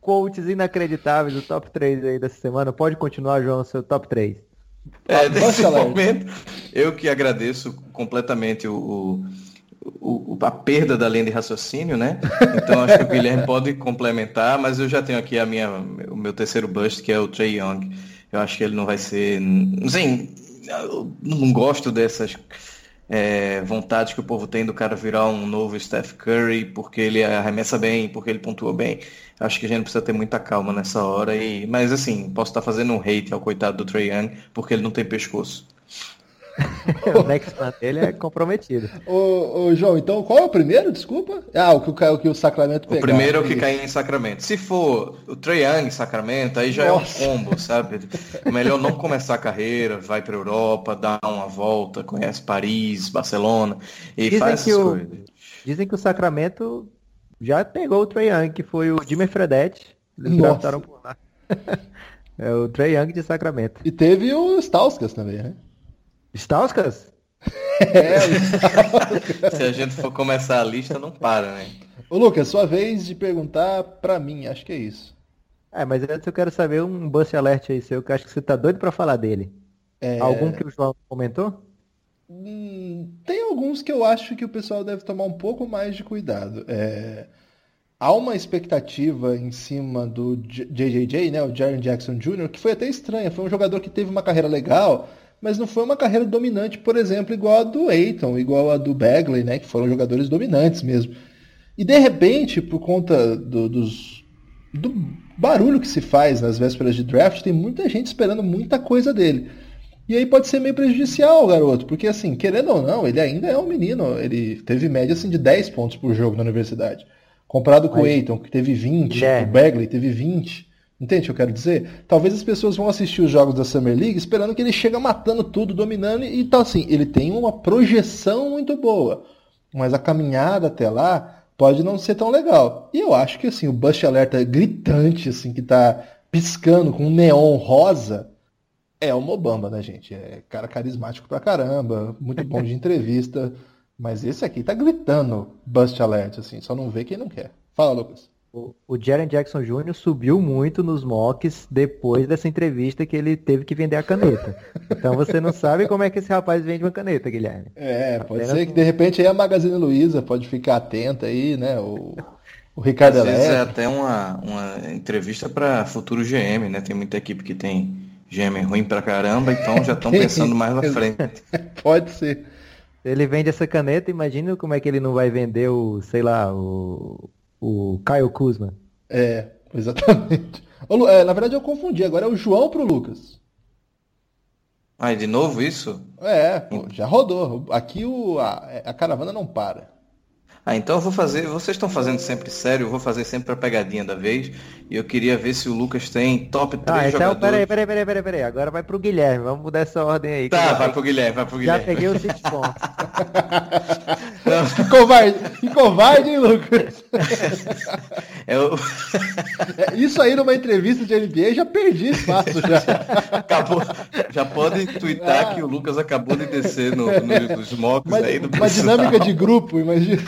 quotes inacreditáveis do top 3 aí dessa semana. Pode continuar, João, seu top 3. É, nesse momento, eu que agradeço completamente o, o o, a perda da linha de raciocínio, né? Então acho que o Guilherme pode complementar, mas eu já tenho aqui a minha, o meu terceiro bust, que é o Trey Young. Eu acho que ele não vai ser. Eu não gosto dessas é, vontades que o povo tem do cara virar um novo Steph Curry, porque ele arremessa bem, porque ele pontua bem. Acho que a gente precisa ter muita calma nessa hora. E, mas assim, posso estar fazendo um hate ao coitado do Trey Young, porque ele não tem pescoço. o next man dele é comprometido. ô, ô, João, então qual é o primeiro? Desculpa. Ah, o que o, o, que o Sacramento pegou. O primeiro é o que cai em Sacramento. Se for o Trae Young em Sacramento, aí já Nossa. é um combo, sabe? Melhor não começar a carreira, vai para Europa, dá uma volta, conhece Paris, Barcelona e dizem faz essas coisas. Dizem que o Sacramento já pegou o Trae Young, que foi o Jimmy Fredette. Eles draftaram por lá. é o Trae Young de Sacramento. E teve o Stauskas também, né? Stauskas? É, Stauskas. Se a gente for começar a lista, não para, né? Ô Lucas, sua vez de perguntar pra mim, acho que é isso. É, mas antes eu quero saber um bust alert aí seu, que eu acho que você tá doido pra falar dele. É... Algum que o João comentou? Hum, tem alguns que eu acho que o pessoal deve tomar um pouco mais de cuidado. É... Há uma expectativa em cima do JJJ, né, o Jaren Jackson Jr., que foi até estranha. Foi um jogador que teve uma carreira legal, mas não foi uma carreira dominante, por exemplo, igual a do Aiton, igual a do Bagley, né, que foram jogadores dominantes mesmo. E de repente, por conta do, dos, do barulho que se faz nas vésperas de draft, tem muita gente esperando muita coisa dele. E aí pode ser meio prejudicial ao garoto, porque assim, querendo ou não, ele ainda é um menino, ele teve média assim de 10 pontos por jogo na universidade. Comparado com o Aiton, que teve 20, é. o Bagley teve 20. Entende o que eu quero dizer? Talvez as pessoas vão assistir os jogos da Summer League esperando que ele chega matando tudo, dominando, e então assim, ele tem uma projeção muito boa. Mas a caminhada até lá pode não ser tão legal. E eu acho que assim, o Bush Alerta gritante, assim, que tá piscando com um neon rosa, é o Mobamba, né, gente? É cara carismático pra caramba, muito bom de entrevista. Mas esse aqui tá gritando Bust Alert, assim, só não vê quem não quer. Fala, Lucas. O, Jaren Jackson Jr. subiu muito nos mocks depois dessa entrevista que ele teve que vender a caneta. Então você não sabe como é que esse rapaz vende uma caneta, Guilherme. É, pode Apenas ser que de repente aí a Magazine Luiza pode ficar atenta aí, né? O, o Ricardo Às vezes é até uma, uma entrevista para futuro GM, né? Tem muita equipe que tem GM ruim pra caramba, então já estão pensando mais na frente. pode ser. Ele vende essa caneta, imagina como é que ele não vai vender o, sei lá, o o Caio Kuzma. É, exatamente. É, na verdade eu confundi, agora é o João pro Lucas. Ah, de novo isso? É, pô, já rodou. Aqui o, a, a caravana não para. Ah, então eu vou fazer. Vocês estão fazendo sempre sério, eu vou fazer sempre a pegadinha da vez. E eu queria ver se o Lucas tem top 3 ah, então, jogadores. Peraí, peraí, peraí, peraí, peraí. Agora vai pro Guilherme. Vamos mudar essa ordem aí. Tá, vai pro Guilherme, vai pro Guilherme. Já peguei o 6 pontos. Que covarde, que covarde, hein, Lucas? Eu... É, isso aí numa entrevista de NBA já perdi espaço já. Acabou. Já pode twittar ah. que o Lucas acabou de descer no, no, nos mocos aí do Uma dinâmica de grupo, imagina.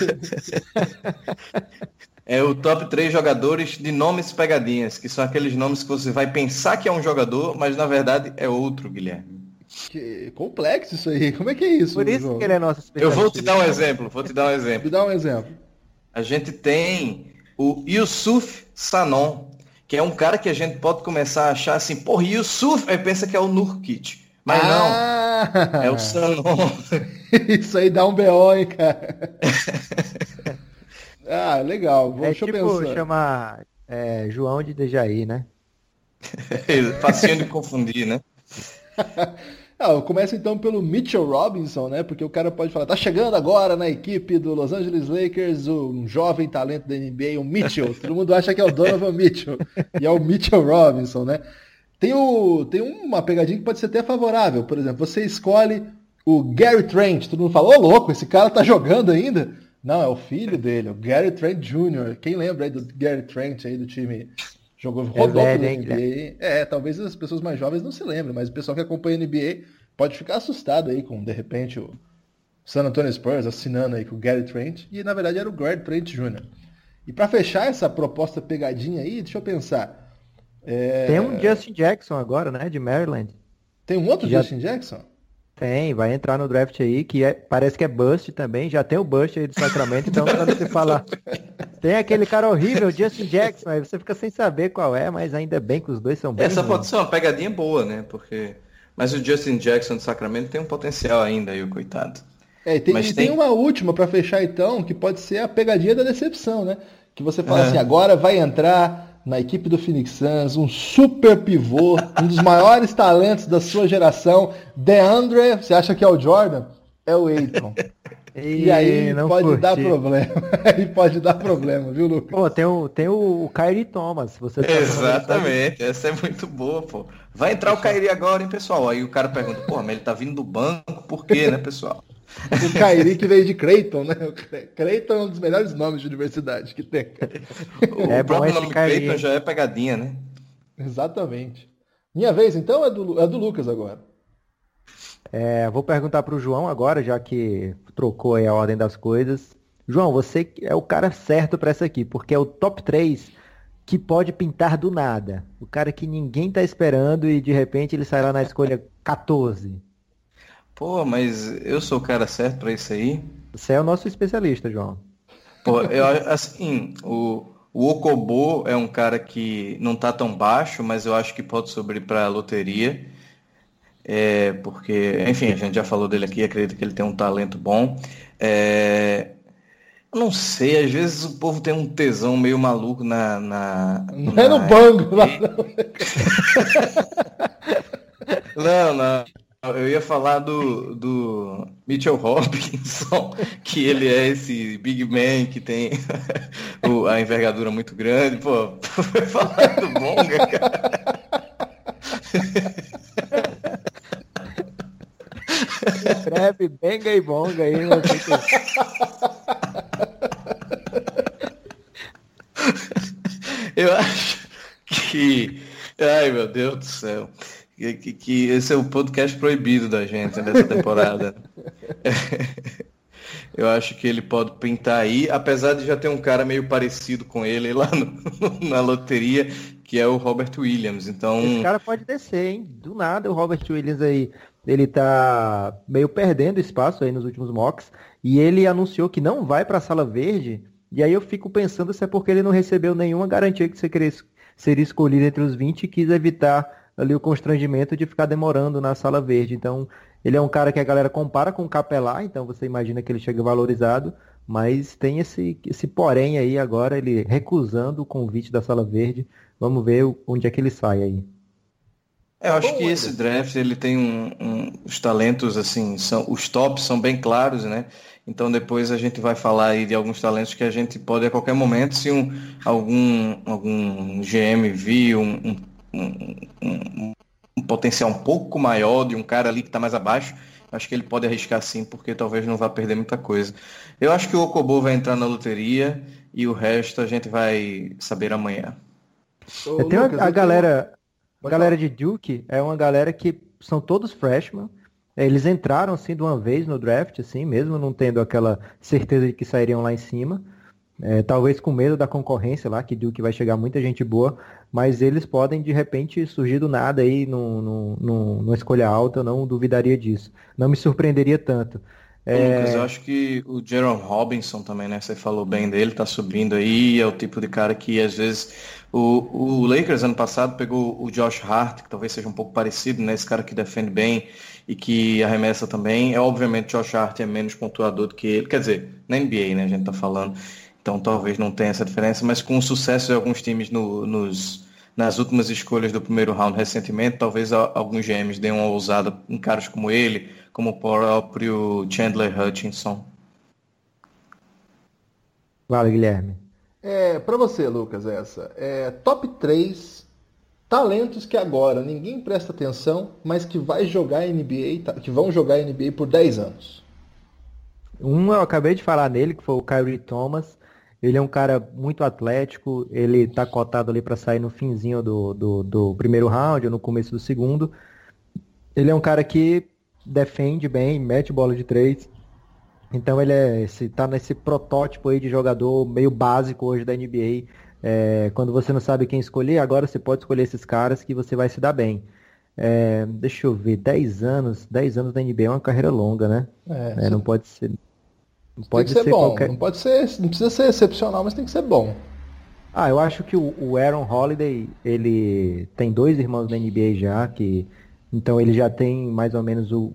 É o top 3 jogadores de nomes pegadinhas, que são aqueles nomes que você vai pensar que é um jogador, mas na verdade é outro, Guilherme. Que complexo isso aí. Como é que é isso? Por isso João? que ele é nosso Eu vou te dar um exemplo, vou te dar um exemplo. Me dá um exemplo. A gente tem o Yusuf Sanon, que é um cara que a gente pode começar a achar assim, porra, Yusuf, aí pensa que é o Nurkit. Mas ah! não, é o Sanon. Isso aí dá um BO, hein, cara. ah, legal. Vou, é deixa tipo eu pensar. chamar é, João de Dejaí, né? Facinho de confundir, né? Ah, começa então pelo Mitchell Robinson, né? Porque o cara pode falar, tá chegando agora na equipe do Los Angeles Lakers um jovem talento da NBA, o Mitchell. Todo mundo acha que é o Donovan Mitchell. E é o Mitchell Robinson, né? Tem, o, tem uma pegadinha que pode ser até favorável. Por exemplo, você escolhe o Gary Trent. Todo mundo fala, ô louco, esse cara tá jogando ainda? Não, é o filho dele, o Gary Trent Jr. Quem lembra aí do Gary Trent aí do time Jogou, rodou é velho, NBA. Hein, é, talvez as pessoas mais jovens não se lembrem, mas o pessoal que acompanha a NBA pode ficar assustado aí com, de repente, o San Antonio Spurs assinando aí com o Gary Trent. E na verdade era o Gary Trent Jr. E para fechar essa proposta pegadinha aí, deixa eu pensar. É... Tem um Justin Jackson agora, né? De Maryland. Tem um outro Já... Justin Jackson? Tem, vai entrar no draft aí, que é, parece que é bust também, já tem o bust aí do Sacramento, então quando você falar, tem aquele cara horrível, Justin Jackson, aí você fica sem saber qual é, mas ainda bem que os dois são bem Essa pode ser uma pegadinha boa, né, porque... Mas o Justin Jackson do Sacramento tem um potencial ainda aí, o coitado. É, e tem, mas tem... tem uma última para fechar então, que pode ser a pegadinha da decepção, né? Que você fala é. assim, agora vai entrar na equipe do Phoenix Suns, um super pivô, um dos maiores talentos da sua geração, DeAndre, você acha que é o Jordan? É o Aiton. E, e aí pode curti. dar problema. aí pode dar problema, viu, Lucas? Pô, tem o, tem o, o Kyrie Thomas. Você tá Exatamente, essa é muito boa, pô. Vai entrar o Kyrie agora, hein, pessoal? Aí o cara pergunta, pô, mas ele tá vindo do banco, por quê, né, pessoal? O Kairi que veio de Creighton, né? Creighton é um dos melhores nomes de universidade que tem. O é próprio nome Creighton já é pegadinha, né? Exatamente. Minha vez, então, é do, é do Lucas agora. É, vou perguntar para o João agora, já que trocou a ordem das coisas. João, você é o cara certo para essa aqui, porque é o top 3 que pode pintar do nada. O cara que ninguém tá esperando e de repente ele sai lá na escolha 14. Pô, mas eu sou o cara certo para isso aí? Você é o nosso especialista, João. Pô, eu assim, o, o Okobo é um cara que não tá tão baixo, mas eu acho que pode subir para a loteria. É, porque, enfim, a gente já falou dele aqui, acredito que ele tem um talento bom. É, eu não sei, às vezes o povo tem um tesão meio maluco na. na não na... é no banco lá. Não, não. Eu ia falar do, do Mitchell Robinson, que ele é esse big man que tem a envergadura muito grande. Pô, foi falar do Bonga, cara. Escreve Benga e Bonga aí. Né? Eu acho que... Ai, meu Deus do céu que, que esse é o podcast proibido da gente nessa temporada. Eu acho que ele pode pintar aí, apesar de já ter um cara meio parecido com ele lá no, na loteria, que é o Robert Williams. Então. Esse cara pode descer, hein? Do nada o Robert Williams aí, ele tá meio perdendo espaço aí nos últimos mocks. E ele anunciou que não vai para a sala verde. E aí eu fico pensando se é porque ele não recebeu nenhuma garantia que você seria escolhido entre os 20 e quis evitar ali o constrangimento de ficar demorando na sala verde. Então, ele é um cara que a galera compara com o Capelá, então você imagina que ele chega valorizado, mas tem esse, esse porém aí agora, ele recusando o convite da sala verde. Vamos ver onde é que ele sai aí. É, eu acho que esse draft ele tem um, um, os talentos assim, são os tops são bem claros, né? Então depois a gente vai falar aí de alguns talentos que a gente pode a qualquer momento, se um, algum algum GM vir um, um, um, um, potencial um pouco maior de um cara ali que está mais abaixo, acho que ele pode arriscar sim, porque talvez não vá perder muita coisa. Eu acho que o Okobo vai entrar na loteria e o resto a gente vai saber amanhã. Ô, Tem Lucas, a, a galera, a galera de Duke é uma galera que são todos freshmen. Eles entraram assim de uma vez no draft, assim, mesmo não tendo aquela certeza de que sairiam lá em cima. É, talvez com medo da concorrência lá, que Duke vai chegar muita gente boa, mas eles podem de repente surgir do nada aí no, no, no, numa escolha alta, eu não duvidaria disso. Não me surpreenderia tanto. É... Lucas, eu acho que o Jerome Robinson também, né? Você falou bem dele, tá subindo aí, é o tipo de cara que às vezes. O, o Lakers ano passado pegou o Josh Hart, que talvez seja um pouco parecido, né? Esse cara que defende bem e que arremessa também. É obviamente Josh Hart é menos pontuador do que ele, quer dizer, na NBA, né? A gente tá falando. Então talvez não tenha essa diferença, mas com o sucesso de alguns times no, nos, nas últimas escolhas do primeiro round recentemente, talvez alguns GMs deem uma ousada em caras como ele, como o próprio Chandler Hutchinson. Fala, Guilherme. É, para você, Lucas, essa. É, top 3 talentos que agora ninguém presta atenção, mas que vai jogar NBA, tá, que vão jogar NBA por 10 anos. Um eu acabei de falar nele, que foi o Kyrie Thomas. Ele é um cara muito atlético, ele tá cotado ali para sair no finzinho do, do, do, primeiro round ou no começo do segundo. Ele é um cara que defende bem, mete bola de três. Então ele é, esse, tá nesse protótipo aí de jogador meio básico hoje da NBA. É, quando você não sabe quem escolher, agora você pode escolher esses caras que você vai se dar bem. É, deixa eu ver, 10 anos, 10 anos da NBA é uma carreira longa, né? É, é não pode ser. Não pode ser, ser, bom. Qualquer... Não pode ser, não precisa ser excepcional, mas tem que ser bom. Ah, eu acho que o, Aaron Holiday, ele tem dois irmãos da NBA já, que então ele já tem mais ou menos o,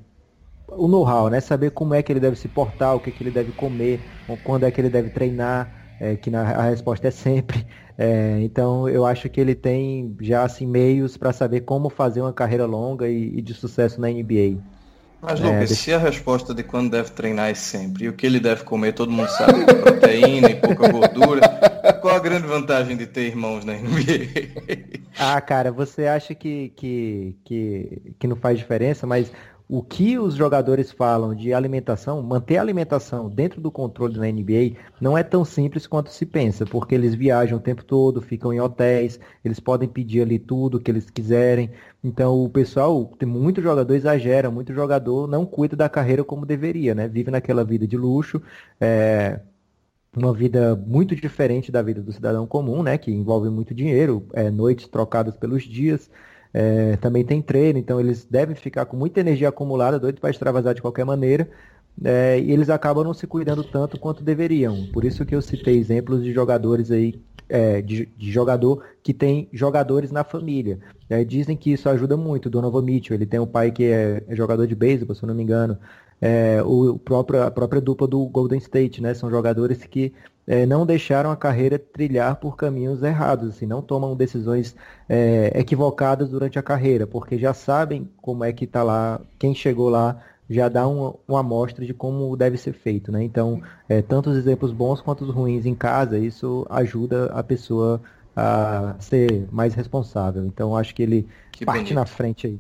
o know-how, né? Saber como é que ele deve se portar, o que, que ele deve comer, quando é que ele deve treinar é, que na, a resposta é sempre. É, então eu acho que ele tem já assim meios para saber como fazer uma carreira longa e, e de sucesso na NBA. Mas Lucas, é, deixa... se a resposta de quando deve treinar é sempre e o que ele deve comer, todo mundo sabe, proteína e pouca gordura, qual a grande vantagem de ter irmãos na NBA? ah, cara, você acha que, que, que, que não faz diferença, mas o que os jogadores falam de alimentação, manter a alimentação dentro do controle na NBA não é tão simples quanto se pensa, porque eles viajam o tempo todo, ficam em hotéis, eles podem pedir ali tudo que eles quiserem. Então o pessoal, tem muito jogador exagera, muito jogador não cuida da carreira como deveria, né? Vive naquela vida de luxo, é, uma vida muito diferente da vida do cidadão comum, né? Que envolve muito dinheiro, é, noites trocadas pelos dias. É, também tem treino, então eles devem ficar com muita energia acumulada, doido para extravasar de qualquer maneira. É, e eles acabam não se cuidando tanto quanto deveriam. Por isso que eu citei exemplos de jogadores aí, é, de, de, jogador que tem jogadores na família. É, dizem que isso ajuda muito. Donovan Mitchell, ele tem um pai que é, é jogador de beisebol, se eu não me engano. É, o próprio, a própria dupla do Golden State, né? São jogadores que é, não deixaram a carreira trilhar por caminhos errados, assim, não tomam decisões é, equivocadas durante a carreira, porque já sabem como é que está lá, quem chegou lá já dá uma, uma amostra de como deve ser feito, né? Então, é, tanto os exemplos bons quanto os ruins em casa, isso ajuda a pessoa a ser mais responsável. Então, acho que ele que parte bonito. na frente aí.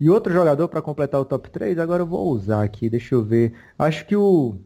E outro jogador para completar o top 3, agora eu vou usar aqui, deixa eu ver. Acho que o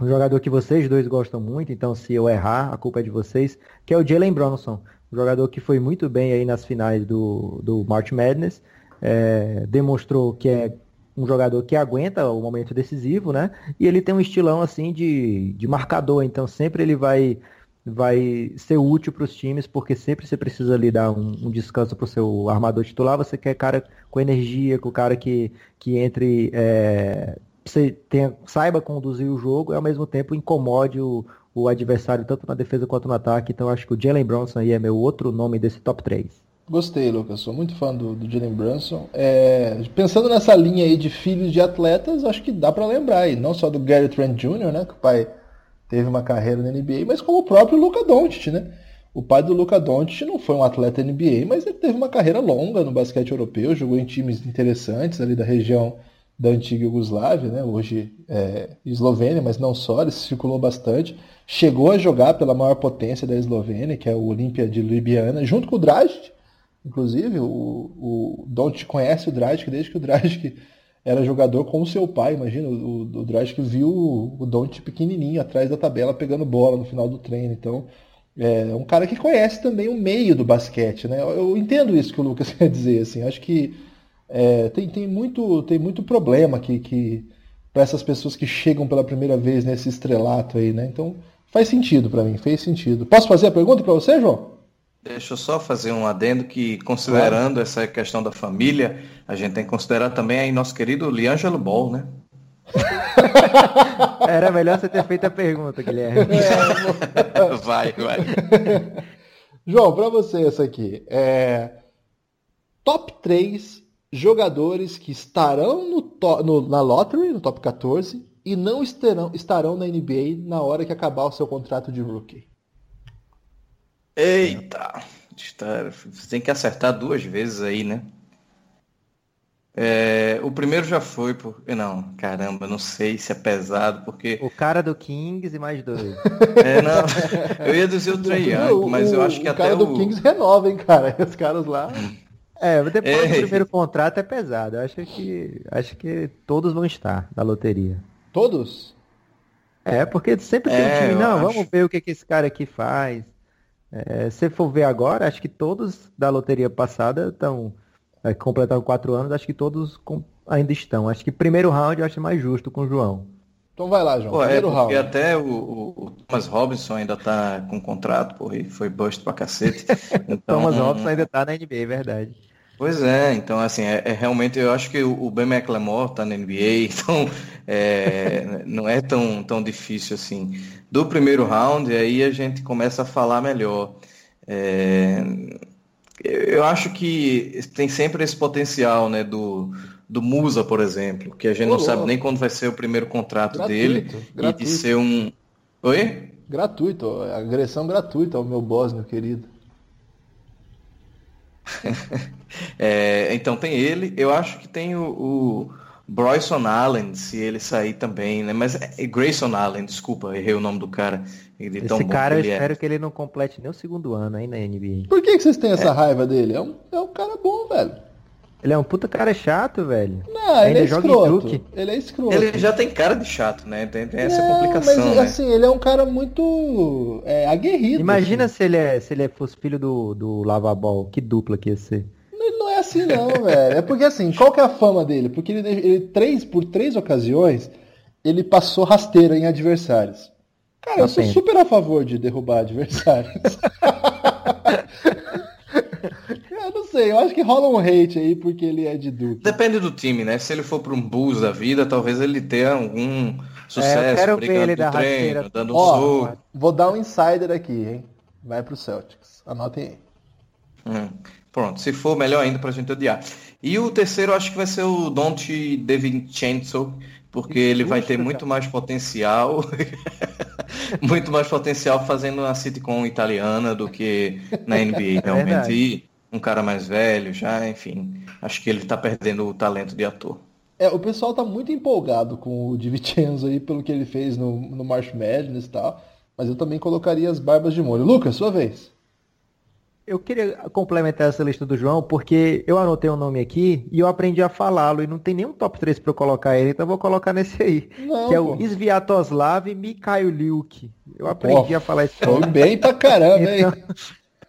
um jogador que vocês dois gostam muito, então se eu errar, a culpa é de vocês, que é o Jalen Bronson, um jogador que foi muito bem aí nas finais do, do March Madness, é, demonstrou que é um jogador que aguenta o momento decisivo, né? E ele tem um estilão assim de, de marcador, então sempre ele vai vai ser útil para os times, porque sempre você precisa ali dar um, um descanso para o seu armador titular, você quer cara com energia, com cara que, que entre é, você tenha, saiba conduzir o jogo e ao mesmo tempo incomode o, o adversário tanto na defesa quanto no ataque. Então acho que o Jalen Bronson aí é meu outro nome desse top 3. Gostei, Lucas. Sou muito fã do, do Jalen Brunson. É, pensando nessa linha aí de filhos de atletas, acho que dá para lembrar aí, não só do Gary Trent Jr., né, que o pai teve uma carreira na NBA, mas como o próprio Luca Doncic, né? O pai do Luca Doncic não foi um atleta NBA, mas ele teve uma carreira longa no basquete europeu, jogou em times interessantes ali da região da antiga Iugoslávia, né? hoje é, Eslovênia, mas não só, ele circulou bastante. Chegou a jogar pela maior potência da Eslovênia, que é o Olímpia de Ljubljana, junto com o Dragic. Inclusive, o, o Doncic conhece o Dragic desde que o Dragic era jogador com o seu pai. Imagina, o, o Dragic viu o, Doncic pequenininho atrás da tabela pegando bola no final do treino. Então, é um cara que conhece também o meio do basquete. Né? Eu, eu entendo isso que o Lucas quer dizer. Assim, acho que é, tem, tem, muito, tem muito problema que, que para essas pessoas que chegam pela primeira vez nesse estrelato aí, né? Então faz sentido para mim, fez sentido. Posso fazer a pergunta para você, João? Deixa eu só fazer um adendo que, considerando claro. essa questão da família, a gente tem que considerar também aí nosso querido Liangelo Ball, né? Era melhor você ter feito a pergunta, Guilherme. É, vai, vai. João, para você essa aqui. É... Top 3 jogadores que estarão no, to, no, na lottery, no top 14, e não estarão, estarão na NBA na hora que acabar o seu contrato de rookie. Eita! Está, você tem que acertar duas vezes aí, né? É, o primeiro já foi por. Não, caramba, não sei se é pesado, porque. O cara do Kings e mais dois. É, não. Eu ia dizer o Trey Young, mas eu acho que o até cara do o. Kings renova, hein, cara. Os caras lá. É, depois É. do primeiro contrato é pesado. Eu acho que acho que todos vão estar da loteria. Todos? É, porque sempre tem É, um time, não, acho. vamos ver o que, que esse cara aqui faz. É, se for ver agora, acho que todos da loteria passada estão. É, completaram quatro anos, acho que todos com- ainda estão. Acho que primeiro round eu acho mais justo com o João. Então vai lá, João. Pô, é Primeiro porque round. até o, o- Thomas Robinson ainda tá com contrato, porra, e foi bust pra cacete. Então, Thomas Robson ainda tá na NBA, é verdade. Pois é, então assim, é, é realmente, eu acho que o, o Ben McLemore tá na NBA, então é, não é tão, tão difícil assim. Do primeiro round, aí a gente começa a falar melhor. É, eu acho que tem sempre esse potencial, né, do, do Musa, por exemplo, que a gente não sabe nem quando vai ser o primeiro contrato Gratuito, dele e gratuito. de ser um. Oi? Gratuito, agressão gratuita ao meu Bósnio querido. É, então tem ele, eu acho que tem o, o Bryson Allen, se ele sair também, né? Mas é Grayson Allen, desculpa, errei o nome do cara. Ele é tão Esse cara eu é. espero que ele não complete nem o segundo ano aí na NBA. Por que, que vocês têm essa raiva dele? É um, é um cara bom, velho. Ele é um puta cara chato, velho. Não, ele Ainda é joga em escroto. Duke. Ele é escroto. Ele já tem cara de chato, né? Tem, tem essa Não, complicação, mas né? assim, ele é um cara muito é, aguerrido. Imagina assim. se ele é, se ele fosse filho do, do Lavabol, que dupla que ia ser. Ele não é assim não, velho. É porque assim, qual que é a fama dele? Porque ele, ele três, por três ocasiões, ele passou rasteira em adversários. Cara, eu sou Apenas. super a favor de derrubar adversários. eu não sei, eu acho que rola um hate aí porque ele é de Duke. Depende do time, né? Se ele for para um Bulls da vida, talvez ele tenha algum sucesso, É, quero ver brigando ele treino, rasteira. dando um Ó, soco. vou dar um insider aqui, hein? Vai pro Celtics. Anotem aí. Hum, Pronto, se for, melhor ainda pra gente odiar. E o terceiro, eu acho que vai ser o Dante DeVincenzo, porque ele vai ter Justo, muito mais potencial, muito mais potencial fazendo uma sitcom italiana do que na NBA, realmente. verdade. Um cara mais velho já, enfim, acho que ele tá perdendo o talento de ator. É, o pessoal tá muito empolgado com o Di Vincenzo aí pelo que ele fez no, no March Madness e tal. Mas eu também colocaria as barbas de molho. Lucas, sua vez. Eu queria complementar essa lista do João, porque eu anotei um nome aqui e eu aprendi a falá-lo, e não tem nenhum top 3 pra eu colocar ele, então eu vou colocar nesse aí. Não, que é o Sviatoslav Mikhailiuk. Eu aprendi Pô, a falar esse Foi nome. bem pra caramba, hein?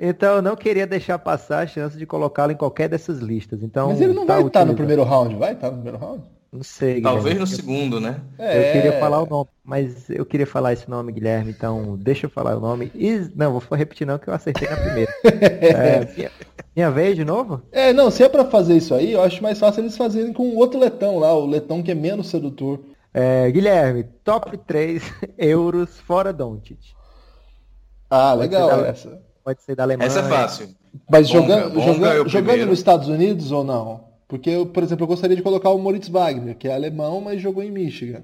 Então, eu não queria deixar passar a chance de colocá-lo em qualquer dessas listas. Então, Mas ele não tá vai estar no primeiro round, vai estar no primeiro round? Não sei, Talvez Guilherme. no segundo, né? Eu É. queria falar o nome, mas eu queria falar esse nome, Guilherme, então deixa eu falar o nome. Is... Não, vou repetir não, que eu acertei na primeira. É, minha, minha vez de novo? É, não, se é pra fazer isso aí, eu acho mais fácil eles fazerem com o outro letão lá, o letão que é menos sedutor. É, Guilherme, top 3 euros fora Doncic. Ah, legal da- essa. Pode ser da Alemanha. Essa é fácil. Mas Bonga, jogando, Bonga jogando, é jogando nos Estados Unidos ou não? Porque, eu, por exemplo, eu gostaria de colocar o Moritz Wagner, que é alemão, mas jogou em Michigan.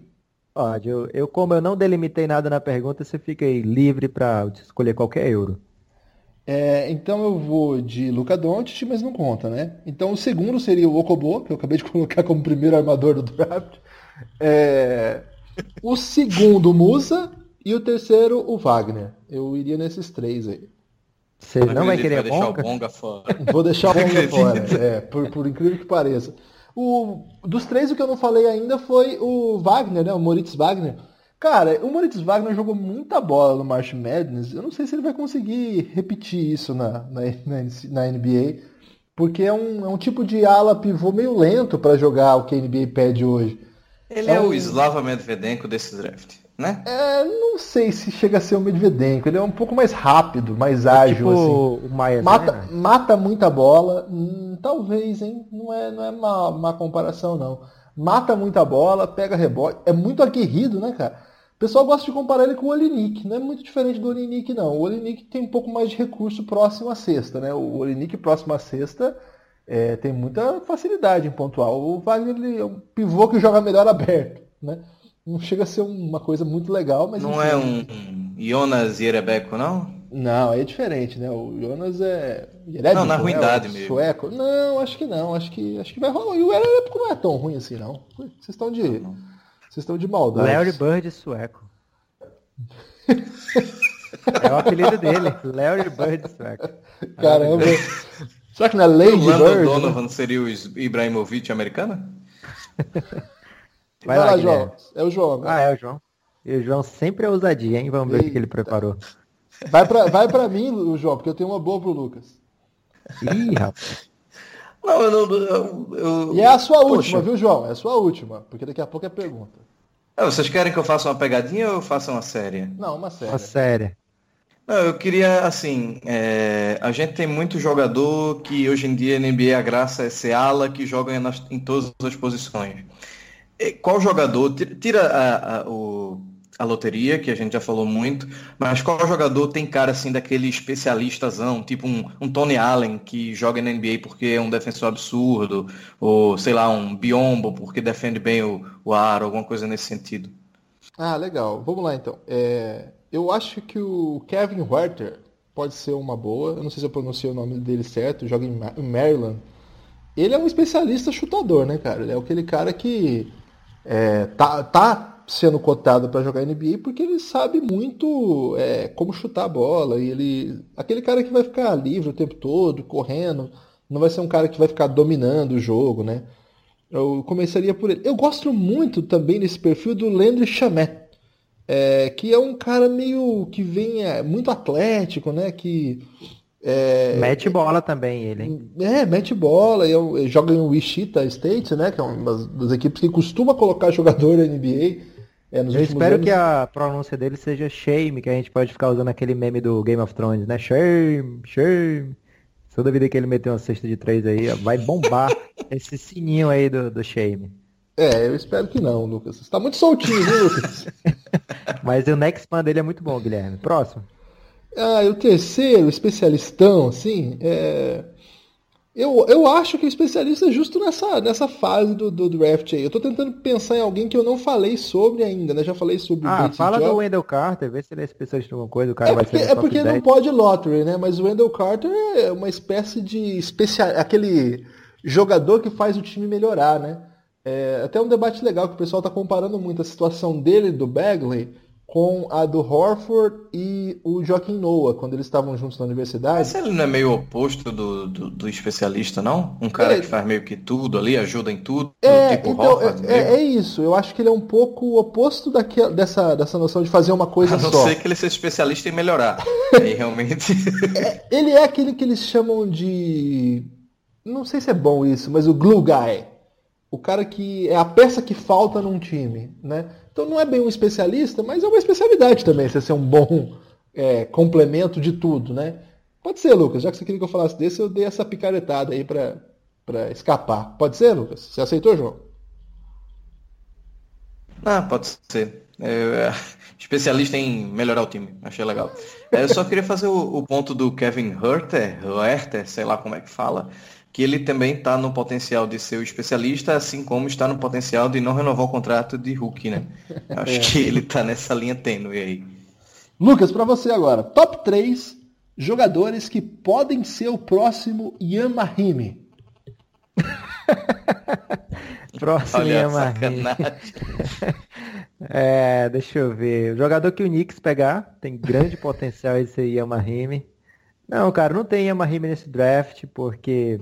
Pode, eu, eu, como eu não delimitei nada na pergunta, você fica aí livre para escolher qualquer euro. É, então eu vou de Luca Doncic, mas não conta, né? Então o segundo seria o Okobo, que eu acabei de colocar como primeiro armador do draft. É, o segundo, o Musa. E o terceiro, o Wagner. Eu iria nesses três aí. Você não vai acredito querer que a deixar o bonga? Bonga fora. Vou deixar o Bonga fora, é, por, por incrível que pareça. O, dos três, o que eu não falei ainda foi o Wagner, né? O Moritz Wagner. Cara, o Moritz Wagner jogou muita bola no March Madness. Eu não sei se ele vai conseguir repetir isso na, na, na, na NBA. Porque é um, é um tipo de ala pivô meio lento para jogar o que a NBA pede hoje. Ele é É um- o Slava Medvedenko desse draft, né? É, não sei se chega a ser o Medvedenko. Ele é um pouco mais rápido, mais ágil, tipo assim. o Maia Mata, Zena. mata muita bola, hum, talvez, hein? Não é, não é uma, uma comparação, não. Mata muita bola, pega rebote, é muito aguerrido, né, cara? O pessoal gosta de comparar ele com o Olinik, não é muito diferente do Olinik, não. O Olinik tem um pouco mais de recurso próximo à cesta, né? O Olinik próximo à cesta é, tem muita facilidade em pontuar. O Wagner ele é um pivô que joga melhor aberto, né? Não chega a ser uma coisa muito legal, mas Não enfim. é um Jonas Yerebeco, não? Não, é diferente, né? O Jonas é. É Não, na né? ruindade O mesmo. Sueco. Não, acho que não. Acho que, acho que vai rolar. E o Arépico não é tão ruim assim, não. Vocês estão de. Vocês estão de maldade. Larry Bird sueco. é o apelido dele, Larry Bird sueco. Caramba. Será que não é Lady O Bird? né? Donovan seria o Ibrahimovic americano? Vai, Vai lá. João. É o João. Ah, é o João. E o João sempre é ousadia, hein? Vamos ver o que ele Eita. preparou. Vai, pra, vai pra mim, o João, porque eu tenho uma boa pro Lucas. Ih, rapaz. Não, eu não. Eu, eu- E é a sua Poxa. última, viu, João? É a sua última, porque daqui a pouco é pergunta. Ah, vocês querem que eu faça uma pegadinha ou eu faça uma séria? Não, uma série. Uma séria. Não, eu queria, assim, é, a gente tem muito jogador que hoje em dia na NBA a graça é ser ala que joga nas- em todas as posições. Qual jogador, ti- tira a, a, o- a loteria, que a gente já falou muito, mas qual jogador tem cara assim daquele especialistazão, tipo um, um Tony Allen que joga na NBA porque é um defensor absurdo, ou sei lá, um Biombo porque defende bem o, o aro, alguma coisa nesse sentido. Ah, legal. Vamos lá então. É, eu acho que o Kevin Huerter pode ser uma boa. Eu não sei se eu pronunciei o nome dele certo, joga em Maryland. Ele é um especialista chutador, né, cara? Ele é aquele cara que é, tá, tá sendo cotado para jogar NBA porque ele sabe muito é, como chutar a bola. E ele. Aquele cara que vai ficar livre o tempo todo, correndo. Não vai ser um cara que vai ficar dominando o jogo, né? Eu começaria por ele. Eu gosto muito também desse perfil do Landry Shamet, é, que é um cara meio que vem é, muito atlético, né? Que é, Mete bola também ele, hein? é, mete bola, e é um- joga em Wichita State, né? Que é uma das, das equipes que costuma colocar jogador na NBA. É, Eu espero anos. que a pronúncia dele seja shame, que a gente pode ficar usando aquele meme do Game of Thrones, né? Shame, shame. Toda vida que ele meter uma cesta de três aí, vai bombar esse sininho aí do, do shame. É, eu espero que não, Lucas. Você tá muito soltinho, viu, Lucas? Mas o next man dele é muito bom, Guilherme. Próximo. Ah, e o terceiro, especialistão, assim, é... eu, eu acho que o especialista é justo nessa, nessa fase do, do draft aí. Eu tô tentando pensar em alguém que eu não falei sobre ainda, né? Já falei sobre o Ah, fala do Wendell Carter, vê se ele é especialista em alguma coisa, o cara É vai porque, ser é porque 10. não pode lottery, né? Mas o Wendell Carter é uma espécie de especial, aquele jogador que faz o time melhorar, né? É até um debate legal que o pessoal tá comparando muito a situação dele do Bagley com a do Horford e o Joaquim Noah quando eles estavam juntos na universidade. Mas ele não é meio oposto do, do, do especialista, não? Um cara É. que faz meio que tudo ali, ajuda em tudo, É, tipo então, Horford é, mesmo? é isso. Eu acho que ele é um pouco o oposto daquela, dessa, dessa noção de fazer uma coisa A não só. ser que ele seja especialista em melhorar. Aí realmente. Ele é aquele que eles chamam de. Não sei se é bom isso, mas o glue guy. O cara que é a peça que falta num time, né? Então não é bem um especialista, mas é uma especialidade também, você ser um bom é, complemento de tudo, né? Pode ser, Lucas. Já que você queria que eu falasse desse, eu dei essa picaretada aí pra escapar. Pode ser, Lucas? Você aceitou, João? Ah, pode ser. É, especialista em melhorar o time. Achei legal. É, Eu só queria fazer o, o ponto do Kevin Herter, Herter, sei lá como é que fala, que ele também está no potencial de ser o especialista, assim como está no potencial de não renovar o contrato de Hulk, né? Acho É. que ele está nessa linha tênue aí. Lucas, pra você agora. Top 3 jogadores que podem ser o próximo Yamahime. Próximo Olha sacanagem. É, deixa eu ver. O jogador que o Knicks pegar tem grande potencial de ser Yamahime. Não, cara, não tem Yamahime nesse draft, porque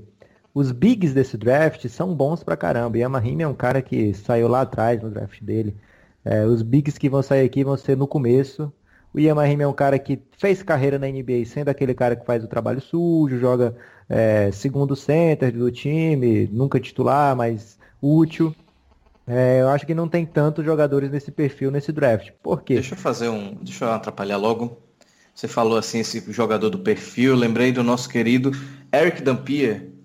os bigs desse draft são bons pra caramba. Yamahime é um cara que saiu lá atrás no draft dele. É, os bigs que vão sair aqui vão ser no começo. O Yamahime é um cara que fez carreira na NBA sendo aquele cara que faz o trabalho sujo, joga é, segundo center do time, nunca titular, mas útil. É, eu acho que não tem tantos jogadores nesse perfil nesse draft. Por quê? Deixa eu fazer um. Deixa eu atrapalhar logo. Você falou assim, esse jogador do perfil, lembrei do nosso querido Eric Dampier.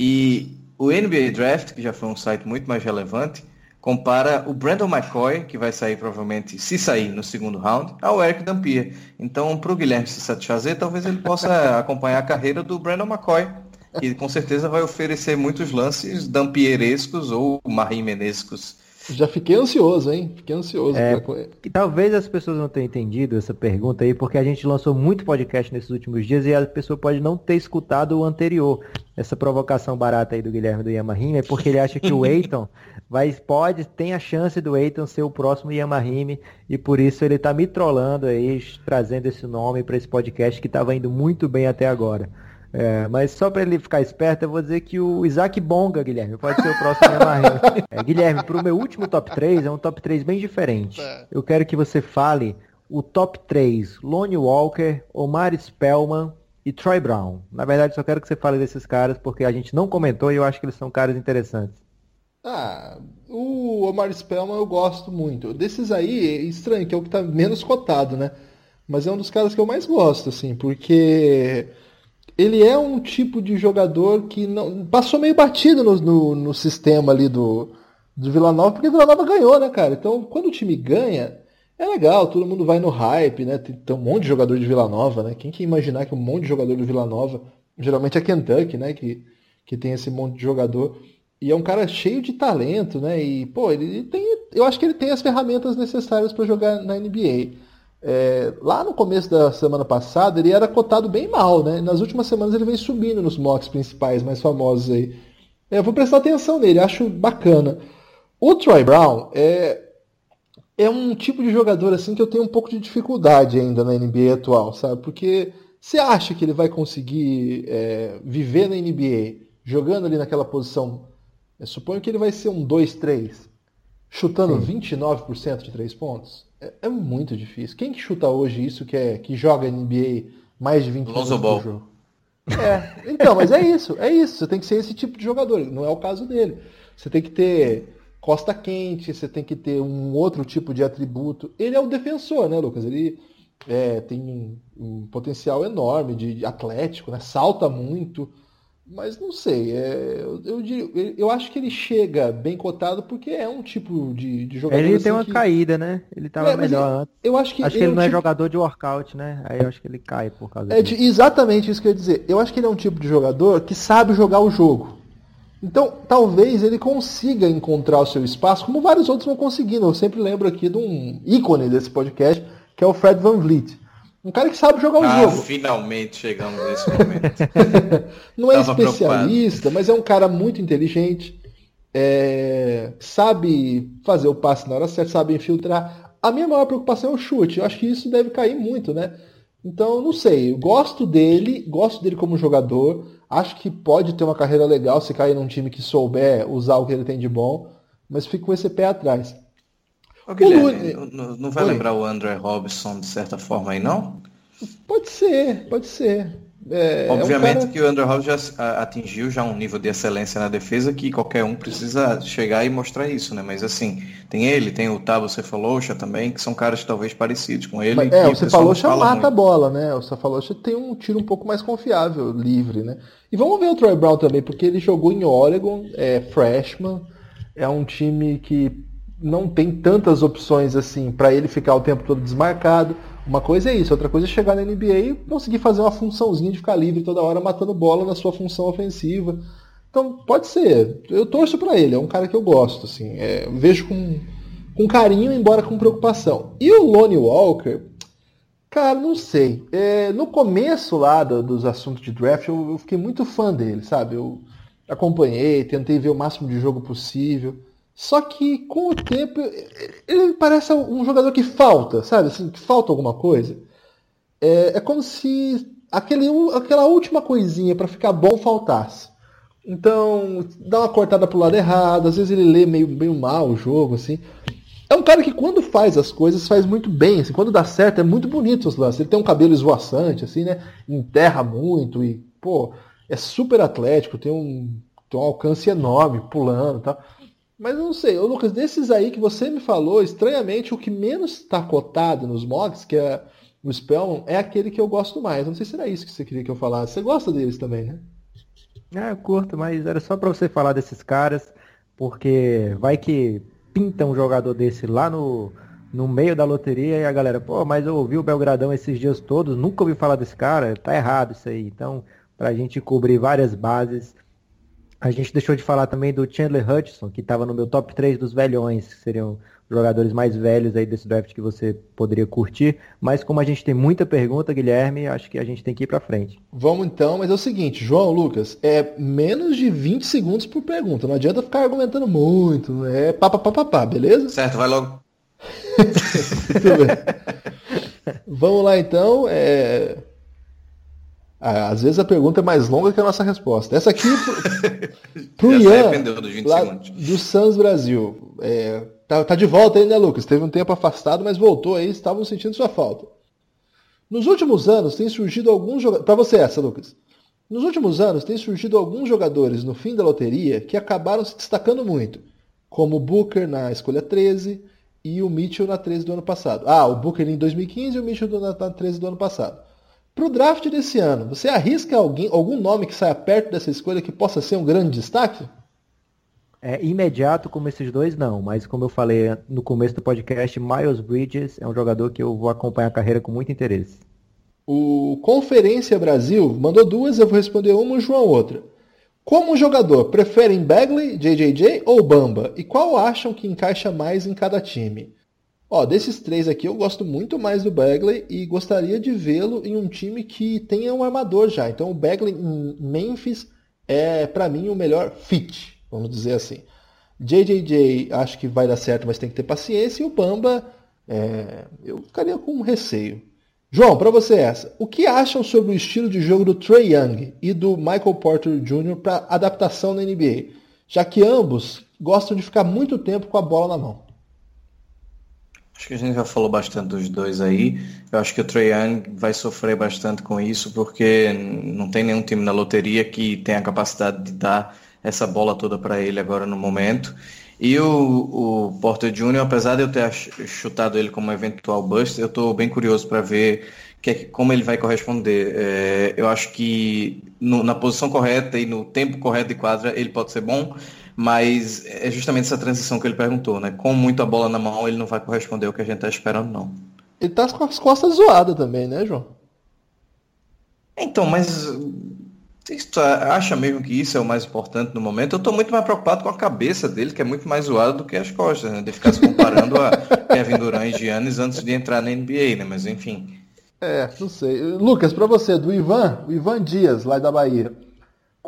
E o NBA Draft, que já foi um site muito mais relevante, compara o Brandon McCoy, que vai sair provavelmente, se sair no segundo round, ao Eric Dampier. Então, para o Guilherme se satisfazer, talvez ele possa acompanhar a carreira do Brandon McCoy, que com certeza vai oferecer muitos lances dampierescos ou marimenescos. Já fiquei ansioso, hein? Fiquei ansioso. É, pra... que talvez as pessoas não tenham entendido essa pergunta aí, porque a gente lançou muito podcast nesses últimos dias e a pessoa pode não ter escutado o anterior. Essa provocação barata aí do Guilherme do Yamahime é porque ele acha que o Eiton vai, pode, tem a chance do Eiton ser o próximo Yamahime e por isso ele tá me trollando aí, trazendo esse nome para esse podcast que estava indo muito bem até agora. É, mas só para ele ficar esperto, eu vou dizer que o Isaac Bonga, Guilherme, pode ser o próximo Yamahime. É, Guilherme, para o meu último top 3, é um top 3 bem diferente. Eu quero que você fale o top 3, Lone Walker, Omar Spellman e Troy Brown. Na verdade, só quero que você fale desses caras, porque a gente não comentou e eu acho que eles são caras interessantes. Ah, o Omar Spellman eu gosto muito. Desses aí, é estranho, que é o que tá menos cotado, né? Mas é um dos caras que eu mais gosto, assim, porque ele é um tipo de jogador que não passou meio batido no, no, no sistema ali do, do Vila Nova, porque o Vila Nova ganhou, né, cara? Então, quando o time ganha, é legal, todo mundo vai no hype, né? Tem, tem um monte de jogador de Vila Nova, né? Quem que imaginar que um monte de jogador do Vila Nova, geralmente é Kentucky, né? Que, que tem esse monte de jogador. E é um cara cheio de talento, né? E, pô, ele tem. Eu acho que ele tem as ferramentas necessárias para jogar na NBA. É, lá no começo da semana passada ele era cotado bem mal, né? Nas últimas semanas ele vem subindo nos mocks principais, mais famosos aí. É, eu vou prestar atenção nele, acho bacana. O Troy Brown é, é um tipo de jogador assim que eu tenho um pouco de dificuldade ainda na NBA atual, sabe? Porque você acha que ele vai conseguir é, viver na NBA jogando ali naquela posição? Eu suponho que ele vai ser um 2-3, chutando Sim. 29% de três pontos. É, é, muito difícil. Quem que chuta hoje isso que, é, que joga NBA mais de 20 Lonzo minutos por jogo? É, então, mas é isso, é isso. Você tem que ser esse tipo de jogador. Não é o caso dele. Você tem que ter costa quente, você tem que ter um outro tipo de atributo. Ele é o defensor, né, Lucas? Ele é, tem um potencial enorme de atlético, né? Salta muito. Mas não sei, é, eu, eu, eu, acho que ele chega bem cotado porque é um tipo de, de jogador. Ele assim tem uma que... caída, né? Ele tava é, melhor antes. Eu acho que, acho que ele, é não é tipo... jogador de workout, né? Aí eu acho que ele cai por causa é disso. exatamente isso que eu ia dizer. Eu acho que ele é um tipo de jogador que sabe jogar o jogo. Então, talvez ele consiga encontrar o seu espaço, como vários outros vão conseguindo. Eu sempre lembro aqui de um ícone desse podcast, que é o Fred Van Vliet. Um cara que sabe jogar o ah, jogo. Finalmente chegamos nesse momento. não é especialista, preocupado. mas é um cara muito inteligente. É... sabe fazer o passe na hora certa, sabe infiltrar. A minha maior preocupação é o chute. Eu acho que isso deve cair muito, né? Então, não sei. Eu gosto dele, gosto dele como jogador. Acho que pode ter uma carreira legal se cair num time que souber usar o que ele tem de bom. Mas fico com esse pé atrás. Ô, Guilherme, não, não vai Oi. lembrar o André Robson de certa forma aí, não? Pode ser, pode ser. É, Obviamente é um cara... que o Andrew Hobbs já atingiu já um nível de excelência na defesa que qualquer um precisa chegar e mostrar isso, né? Mas assim, tem ele, tem o Tabo Cefalocha também, que são caras talvez parecidos com ele. Mas, é, o Cefalocha mata muito. a bola, né? O Cefalocha tem um tiro um pouco mais confiável, livre, né? E vamos ver o Troy Brown também, porque ele jogou em Oregon, é freshman, é um time que não tem tantas opções assim para ele ficar o tempo todo desmarcado. Uma coisa é isso, outra coisa é chegar na NBA e conseguir fazer uma funçãozinha de ficar livre toda hora matando bola na sua função ofensiva. Então pode ser. Eu torço para ele, é um cara que eu gosto, assim, é, vejo com, com carinho, embora com preocupação. E o Lonnie Walker, cara, não sei. É, no começo lá do, dos assuntos de draft, eu, eu fiquei muito fã dele, sabe? Eu acompanhei, tentei ver o máximo de jogo possível. Só que com o tempo ele parece um jogador que falta, sabe? Assim, que falta alguma coisa. É, é como se aquele, aquela última coisinha para ficar bom faltasse. Então, dá uma cortada pro lado errado, às vezes ele lê meio, meio mal o jogo, assim. É um cara que quando faz as coisas faz muito bem, assim, quando dá certo é muito bonito os lances. Ele tem um cabelo esvoaçante, assim, né? Enterra muito e, pô, é super atlético, tem um, tem um alcance enorme pulando e tal. Mas eu não sei, ô Lucas, desses aí que você me falou, estranhamente o que menos está cotado nos mods, que é o Spellman, é aquele que eu gosto mais. Não sei se era isso que você queria que eu falasse. Você gosta deles também, né? É, eu curto, mas era só para você falar desses caras, porque vai que pinta um jogador desse lá no, no meio da loteria e a galera, pô, mas eu ouvi o Belgradão esses dias todos, nunca ouvi falar desse cara, tá errado isso aí. Então, pra gente cobrir várias bases, A gente deixou de falar também do Chandler Hutchison, que estava no meu top 3 dos velhões, que seriam jogadores mais velhos aí desse draft que você poderia curtir. Mas como a gente tem muita pergunta, Guilherme, acho que a gente tem que ir para frente. Vamos então, mas é o seguinte, João Lucas, é menos de 20 segundos por pergunta. Não adianta ficar argumentando muito. É pá, pá, pá, pá, pá beleza? Certo, vai logo. Vamos lá então. É... Ah, às vezes a pergunta é mais longa que a nossa resposta. Essa aqui pro, pro Ian, lá do Sans Brasil. É, tá, tá, de volta aí, né, Lucas? Teve um tempo afastado, mas voltou aí, estavam sentindo sua falta. Nos últimos anos tem surgido alguns jogadores. Para você essa, Lucas. Nos últimos anos tem surgido alguns jogadores no fim da loteria que acabaram se destacando muito, como o Booker na escolha 13 e o Mitchell na 13 do ano passado. Ah, o Booker em 2015 e o Mitchell na 13 do ano passado. Para o draft desse ano, você arrisca alguém, algum nome que saia perto dessa escolha que possa ser um grande destaque? É imediato como esses dois, não. Mas como eu falei no começo do podcast, Miles Bridges é um jogador que eu vou acompanhar a carreira com muito interesse. O Conferência Brasil mandou duas, eu vou responder uma e o João outra. Como jogador, preferem Bagley, JJJ ou Bamba? E qual acham que encaixa mais em cada time? Ó, desses três aqui eu gosto muito mais do Bagley e gostaria de vê-lo em um time que tenha um armador já. Então o Bagley em Memphis é para mim o melhor fit, vamos dizer assim. JJJ acho que vai dar certo, mas tem que ter paciência. E o Bamba é, eu ficaria com receio. João, para você essa. O que acham sobre o estilo de jogo do Trey Young e do Michael Porter Jr. para adaptação na NBA? Já que ambos gostam de ficar muito tempo com a bola na mão. Acho que a gente já falou bastante dos dois aí. Eu acho que o Trae Young vai sofrer bastante com isso, porque não tem nenhum time na loteria que tenha a capacidade de dar essa bola toda para ele agora no momento. E o, o Porter Jr., apesar de eu ter chutado ele como eventual bust, eu estou bem curioso para ver que, como ele vai corresponder. É, eu acho que no, na posição correta e no tempo correto de quadra ele pode ser bom, mas é justamente essa transição que ele perguntou, né? Com muita bola na mão, ele não vai corresponder ao que a gente está esperando, não. Ele tá com as costas zoadas também, né, João? Então, mas você acha mesmo que isso é o mais importante no momento? Eu estou muito mais preocupado com a cabeça dele, que é muito mais zoada do que as costas, né? De ficar se comparando a Kevin Durant e Giannis antes de entrar na NBA, né? Mas enfim. É, não sei. Lucas, para você, do Ivan, o Ivan Dias, lá da Bahia.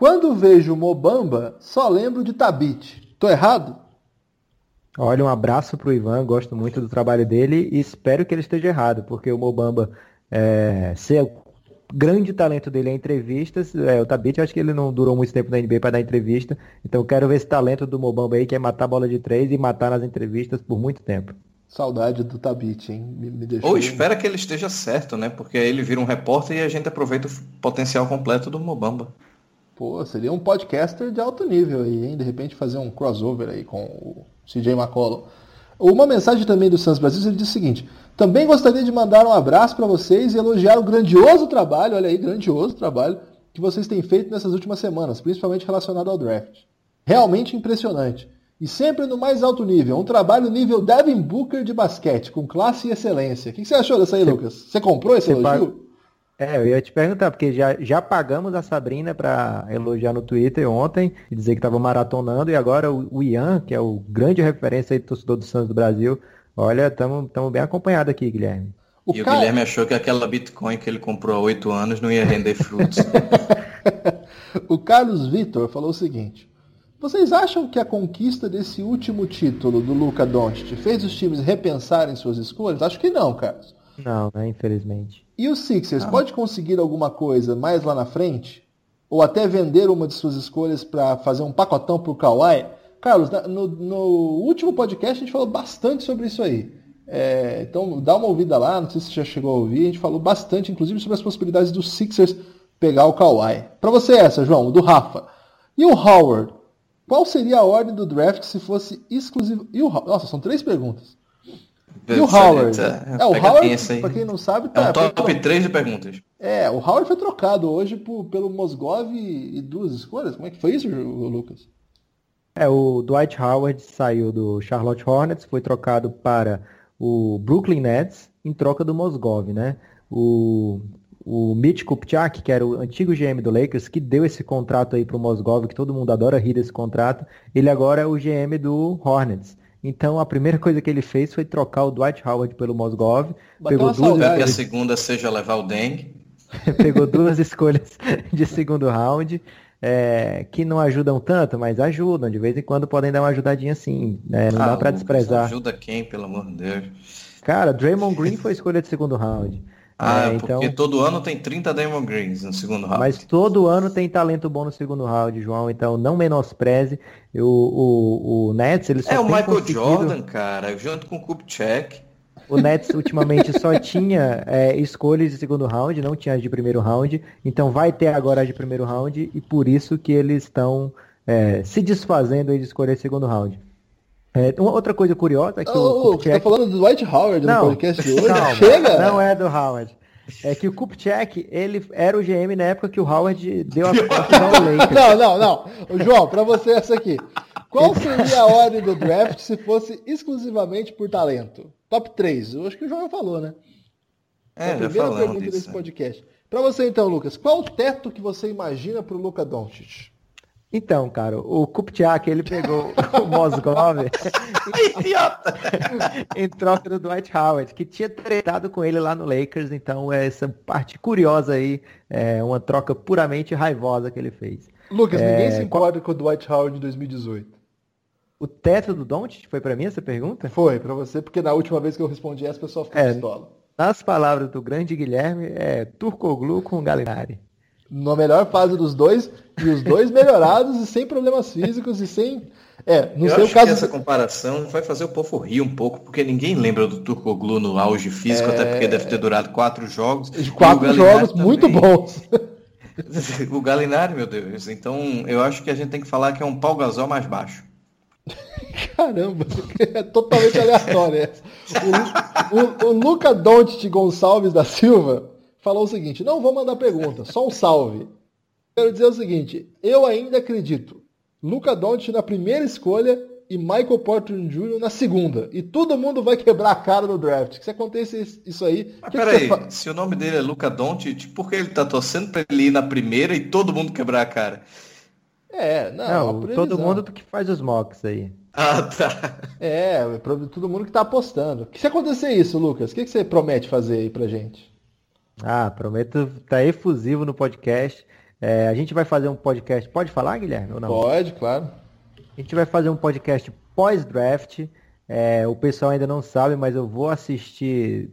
Quando vejo Mobamba, só lembro de Tabit. Tô errado? Olha, um abraço pro Ivan, gosto muito do trabalho dele e espero que ele esteja errado, porque o Mobamba é, ser o grande talento dele é entrevistas. É, o Tabit, eu acho que ele não durou muito tempo na NBA para dar entrevista. Então quero ver esse talento do Mobamba aí, que é matar a bola de três e matar nas entrevistas por muito tempo. Saudade do Tabit, hein? Me, me deixou... Ou espera que ele esteja certo, né? Porque aí ele vira um repórter e a gente aproveita o potencial completo do Mobamba. Pô, seria um podcaster de alto nível aí, hein? De repente fazer um crossover aí com o CJ McCollum. Uma mensagem também do Santos Brasil, ele diz o seguinte: também gostaria de mandar um abraço para vocês e elogiar o grandioso trabalho, olha aí, grandioso trabalho que vocês têm feito nessas últimas semanas, principalmente relacionado ao draft. Realmente impressionante. E sempre no mais alto nível, um trabalho nível Devin Booker de basquete, com classe e excelência. O que você achou dessa aí, Lucas? Você comprou esse elogio? É, eu ia te perguntar, porque já, já pagamos a Sabrina para elogiar no Twitter ontem e dizer que estava maratonando, e agora o, o, Ian, que é o grande referência aí do torcedor do Santos do Brasil, olha, estamos bem acompanhados aqui, Guilherme. O e cara... o Guilherme achou que aquela Bitcoin que ele comprou há oito anos não ia render frutos. o Carlos Vitor falou o seguinte: Vocês acham que a conquista desse último título do Luca Doncic fez os times repensarem suas escolhas? Acho que não, Carlos. Não, né, infelizmente. E o Sixers ah. pode conseguir alguma coisa mais lá na frente? Ou até vender uma de suas escolhas para fazer um pacotão pro Kawhi? Carlos, no, no, último podcast a gente falou bastante sobre isso aí. É, então dá uma ouvida lá, não sei se você já chegou a ouvir, a gente falou bastante, inclusive, sobre as possibilidades do Sixers pegar o Kawhi. Para você essa, João, do Rafa. E o Howard? Qual seria a ordem do draft se fosse exclusivo? E o... Nossa, são três pergunas. E o Howard? É, o Howard, pra quem não sabe, tá, é um top foi... 3 de perguntas. É, o Howard foi trocado hoje por, pelo Mosgov e duas escolhas. Como é que foi isso, Lucas? É, o Dwight Howard saiu do Charlotte Hornets, foi trocado para o Brooklyn Nets em troca do Mosgov, né? O o Mitch Kupchak, que era o antigo GM do Lakers, que deu esse contrato aí pro Mosgov, que todo mundo adora rir desse contrato, ele agora é o GM do Hornets. Então a primeira coisa que ele fez foi trocar o Dwight Howard pelo Mosgov. Bateu pegou duas, saudade. que a segunda seja levar o dengue. pegou duas escolhas de segundo round, é, que não ajudam tanto, mas ajudam. De vez em quando podem dar uma ajudadinha sim. né? Não Ah, dá pra Lucas, desprezar. Ajuda quem, pelo amor de Deus? Cara, Draymond Green foi escolha de segundo round. Ah, É, porque então, todo ano tem 30 Diamond Greens no segundo round. mas todo ano tem talento bom no segundo round, João. Então não menospreze. O, o, o Nets, ele só É o Michael conseguido- Jordan, cara, junto com o Kupchak. O Nets ultimamente só tinha é, escolhas de segundo round, não tinha as de primeiro round. Então vai ter agora as de primeiro round e por isso que eles estão é, se desfazendo aí de escolher segundo round. É, uma outra coisa curiosa é que o Ô, ô, você tá Kupchak... falando do Dwight Howard no Não, podcast de hoje? calma, Chega! Não é do Howard. É que o Kupchak, ele era o GM na época que o Howard deu a confusão ao Lakers. Não, não, não. João, pra você essa aqui. Qual seria a ordem do draft se fosse exclusivamente por talento? Top 3. Eu acho que o João já falou, né? É, a já primeira pergunta disso. desse podcast. Pra você então, Lucas, qual o teto que você imagina pro Luca Doncic? Então, cara, o Kupchak, ele pegou o Mosgov Idiota! em troca do Dwight Howard, que tinha tretado com ele lá no Lakers, então é essa parte curiosa aí, é uma troca puramente raivosa que ele fez. Lucas, É, ninguém se importa com o Dwight Howard de 2018. O teto do Doncic foi pra mim essa pergunta? Foi, pra você, porque na última vez que eu respondi essa, pessoa ficou É. pistola. Nas palavras do grande Guilherme, é Turcoglu com Galinari. Na melhor fase dos dois, e os dois melhorados e sem problemas físicos e sem. É, não Eu sei o caso. que essa comparação vai fazer o povo rir um pouco, porque ninguém lembra do Turcoglu no auge físico, até porque deve ter durado quatro jogos. E quatro jogos muito também. bons. o Galinari, meu Deus. Então, eu acho que a gente tem que falar que é um pau gasol mais baixo. Caramba, é totalmente aleatório essa. O, o, o Luca Doncic Gonçalves da Silva falou o seguinte: não vou mandar pergunta, só um salve. Quero dizer o seguinte: eu ainda acredito. Luca Doncic na primeira escolha e Michael Porter Jr. na segunda. E todo mundo vai quebrar a cara no draft. Que se acontecer isso aí. Mas que que peraí, fa- se o nome dele é Luca Doncic, por que ele tá torcendo pra ele ir na primeira e todo mundo quebrar a cara? É, não, Não, todo mundo que faz os mocks aí. Ah, tá. É, todo mundo que tá apostando. Que se acontecer isso, Lucas, o que, que você promete fazer aí pra gente? Ah, prometo tá efusivo no podcast. É, a gente vai fazer um podcast. Pode falar, Guilherme? Ou não? Pode, claro. A gente vai fazer um podcast pós-draft. É, o pessoal ainda não sabe, mas eu vou assistir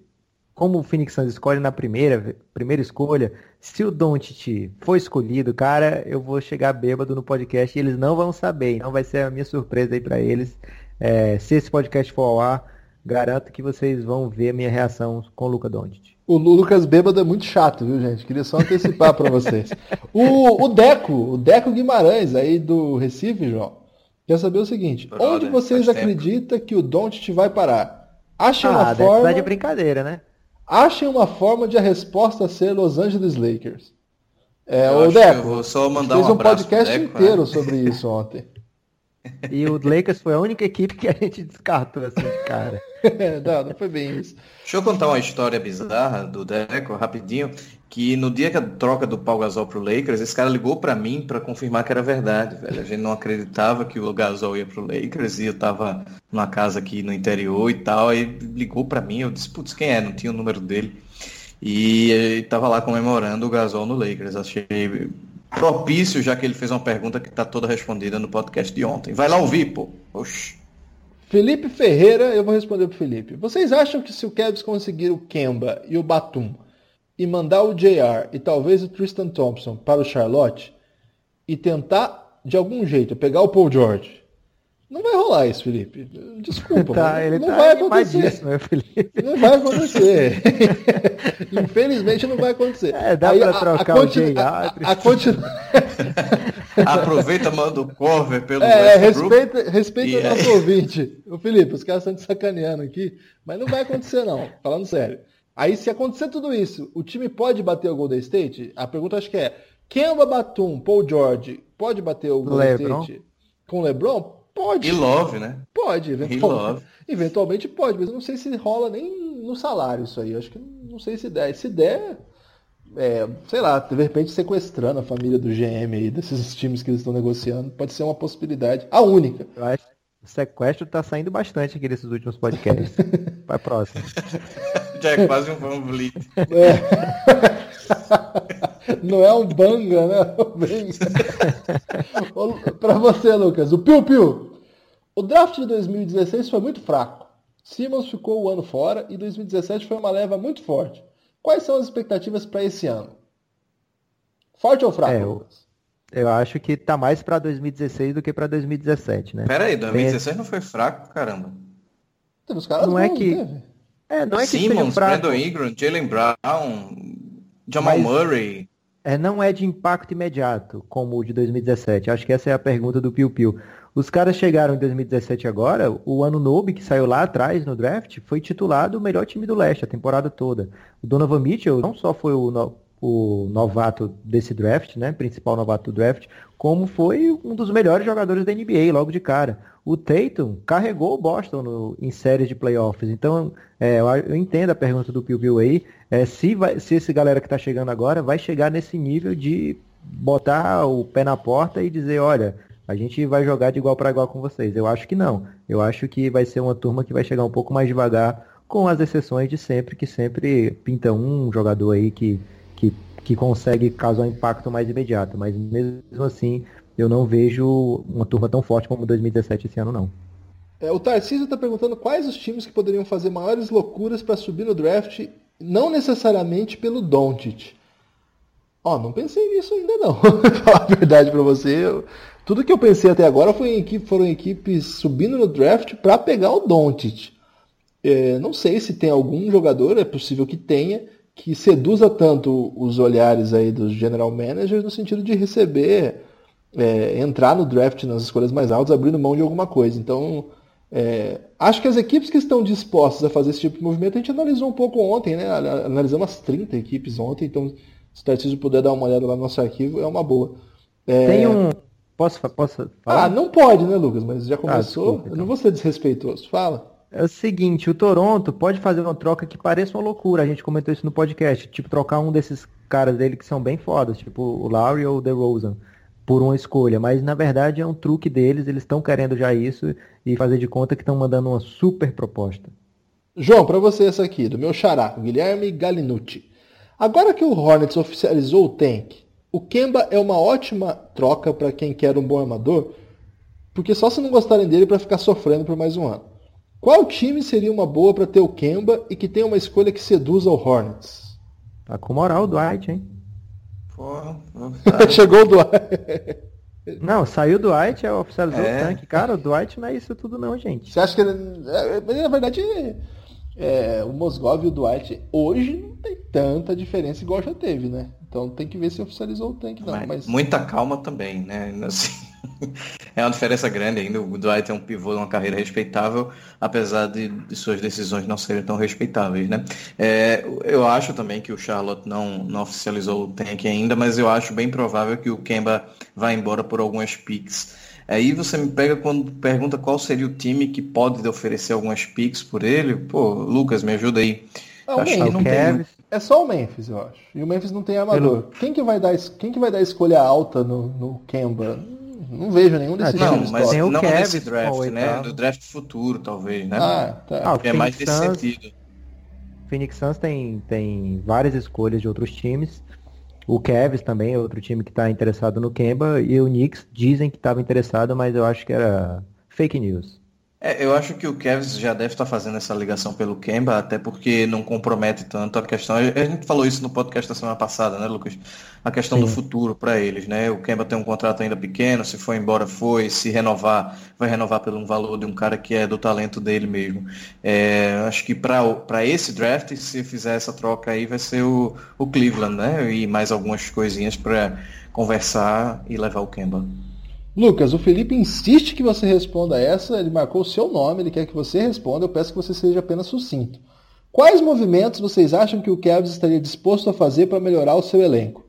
como o Phoenix Suns escolhe na primeira, primeira escolha. Se o Doncic for escolhido, cara, eu vou chegar bêbado no podcast e eles não vão saber. Então vai ser a minha surpresa aí pra eles. É, se esse podcast for ao ar, garanto que vocês vão ver a minha reação com o Luca Doncic. O Lucas Bêbado é muito chato, viu, gente? Queria só antecipar pra vocês. O, o Deco, o Deco Guimarães, aí do Recife, João, quer saber o seguinte: Brother, onde vocês tempo. acreditam que o Doncic vai parar? Achem uma Ah, deve forma. estar de brincadeira, né? Achem uma forma de a resposta ser Los Angeles Lakers. É, Eu o acho que Deco. eu vou só mandar fez um um abraço pro podcast Deco, inteiro né? sobre isso ontem. E o Lakers foi a única equipe que a gente descartou assim de cara. não, não foi bem isso. Deixa eu contar uma história bizarra do Deco, rapidinho, que no dia que a troca do Paul Gasol pro Lakers, esse cara ligou pra mim pra confirmar que era verdade, velho. A gente não acreditava que o Gasol ia pro Lakers e eu tava numa casa aqui no interior e tal, aí ligou pra mim, eu disse, putz, quem é? Não tinha o número dele. E ele tava lá comemorando o Gasol no Lakers. Achei propício, já que ele fez uma pergunta que tá toda respondida no podcast de ontem. Vai lá ouvir, pô. Oxi. Felipe Ferreira, eu vou responder pro Felipe. Vocês acham que se o Cavs conseguir o Kemba e o Batum e mandar o JR e talvez o Tristan Thompson para o Charlotte e tentar de algum jeito pegar o Paul George, não vai rolar isso, Felipe. Desculpa, Tá, mas ele não tá vai acontecer. meu Felipe. Não vai acontecer. Infelizmente não vai acontecer. É, dá pra trocar o continu- JR, a- a- a continu- Aproveita, manda o cover pelo É, Westbrook. respeita, respeita o nosso aí? ouvinte. Ô Felipe, os caras estão te sacaneando aqui, mas não vai acontecer não, falando sério. Aí se acontecer tudo isso, o time pode bater o Golden State? A pergunta acho que é, Kemba Batum, Paul George, pode bater o Golden LeBron? State com o LeBron? Pode. E Love, né? Pode, eventualmente. Love. Eventualmente pode, mas eu não sei se rola nem no salário isso aí. Eu acho que não sei se der. Se der, é, sei lá, de repente sequestrando a família do GM aí, desses times que eles estão negociando. Pode ser uma possibilidade. A única. Eu acho que o sequestro tá saindo bastante aqui nesses últimos podcasts. Vai próximo. Já é quase um Van Vliet. É. Não é um banga, né? Para você, Lucas, o Piu Piu. O draft de 2016 foi muito fraco. Simmons ficou o ano fora e 2017 foi uma leva muito forte. Quais são as expectativas para esse ano? Forte ou fraco, É, eu- Lucas? Eu acho que tá mais pra 2016 do que pra 2017, né? Pera aí, 2016 não foi fraco, caramba. Teve os caras Não é bons, que- não teve? É, não é que seja Simmons. Brandon Ingram, Jalen Brown, Jamal Mas- Murray. É, não é de impacto imediato, como o de 2017. Acho que essa é a pergunta do Piu Piu. Os caras chegaram em 2017 agora, o Anunobi, que saiu lá atrás no draft, foi titulado o melhor time do leste a temporada toda. O Donovan Mitchell não só foi o, no- o novato desse draft, né, principal novato do draft, como foi um dos melhores jogadores da NBA logo de cara. O Tatum carregou o Boston no- em séries de playoffs. Então, é, eu, eu entendo a pergunta do Piu Piu aí. É, se, vai, se esse galera que está chegando agora vai chegar nesse nível de botar o pé na porta e dizer, olha, a gente vai jogar de igual para igual com vocês. Eu acho que não. Eu acho que vai ser uma turma que vai chegar um pouco mais devagar, com as exceções de sempre, que sempre pinta um jogador aí que, que, que consegue causar um impacto mais imediato. Mas mesmo assim, eu não vejo uma turma tão forte como 2017 esse ano, não. É, o Tarcísio está perguntando quais os times que poderiam fazer maiores loucuras para subir no draft, não necessariamente pelo Doncic. Ó, não pensei nisso ainda não. Falar a verdade para você, eu- tudo que eu pensei até agora foi em equipe, foram equipes subindo no draft para pegar o Doncic. É, não sei se tem algum jogador, é possível que tenha, que seduza tanto os olhares aí dos general managers no sentido de receber, é, entrar no draft nas escolhas mais altas, abrindo mão de alguma coisa. Então, é, acho que as equipes que estão dispostas a fazer esse tipo de movimento, a gente analisou um pouco ontem, né? Ana- Analisamos as 30 equipes ontem, então se o Tarcísio puder dar uma olhada lá no nosso arquivo, é uma boa. É, Tem um. Posso, posso falar? Ah, não pode, né, Lucas? Mas já começou. desculpa, então. Eu não vou ser desrespeitoso. Fala. É o seguinte, o Toronto pode fazer uma troca que pareça uma loucura, a gente comentou isso no podcast, tipo trocar um desses caras dele que são bem fodas, tipo o Lowry ou o DeRozan, por uma escolha, mas na verdade é um truque deles, eles estão querendo já isso e fazer de conta que estão mandando uma super proposta. João, para você essa aqui, do meu xará, Guilherme Galinucci. Agora que o Hornets oficializou o tank, o Kemba é uma ótima troca para quem quer um bom armador, porque só se não gostarem dele para ficar sofrendo por mais um ano. Qual time seria uma boa para ter o Kemba e que tenha uma escolha que seduza o Hornets? Tá com moral o Dwight, hein? Porra, Chegou o Dwight. Não, saiu o Dwight, é oficializou É. o tanque. Cara, o Dwight não é isso tudo não, gente. Você acha que ele. é, mas, Na verdade, é, o Mosgov e o Dwight hoje não tem tanta diferença igual já teve, né? Então tem que ver se oficializou o tanque, não. Mas Mas, Muita calma também, né? Assim, é uma diferença grande ainda. O Dwight é um pivô de uma carreira respeitável, apesar de, de suas decisões não serem tão respeitáveis, né? É, eu acho também que o Charlotte não, não oficializou o tank ainda, mas eu acho bem provável que o Kemba vá embora por algumas picks. Aí você me pega quando pergunta qual seria o time que pode oferecer algumas picks por ele. Pô, Lucas, me ajuda aí. Ah, o acho que Memphis. não tem. Cavs, é só o Memphis, eu acho. E o Memphis não tem armador. Quem que vai dar, es- quem que vai dar escolha alta no, no Kemba? Não vejo nenhum desses Ah, Não, times mas o não Cavs nesse com draft, o né? Do draft futuro, talvez, né? Ah, tá. Ah, o é mais nesse Suns- sentido. Phoenix Suns tem, tem várias escolhas de outros times. O Cavs também é outro time que está interessado no Kemba. E o Knicks dizem que estava interessado, mas eu acho que era fake news. É, eu acho que o Cavs já deve estar fazendo essa ligação pelo Kemba, até porque não compromete tanto a questão. A gente falou isso no podcast da semana passada, né, Lucas? A questão do Sim. futuro para eles, né? O Kemba tem um contrato ainda pequeno, se for embora foi, se renovar, vai renovar pelo um valor de um cara que é do talento dele mesmo. É, acho que para esse draft, se fizer essa troca aí, vai ser o, o Cleveland, né? E mais algumas coisinhas para conversar e levar o Kemba. Lucas, o Felipe insiste que você responda essa, ele marcou o seu nome, ele quer que você responda, eu peço que você seja apenas sucinto. Quais movimentos vocês acham que o Cavs estaria disposto a fazer para melhorar o seu elenco?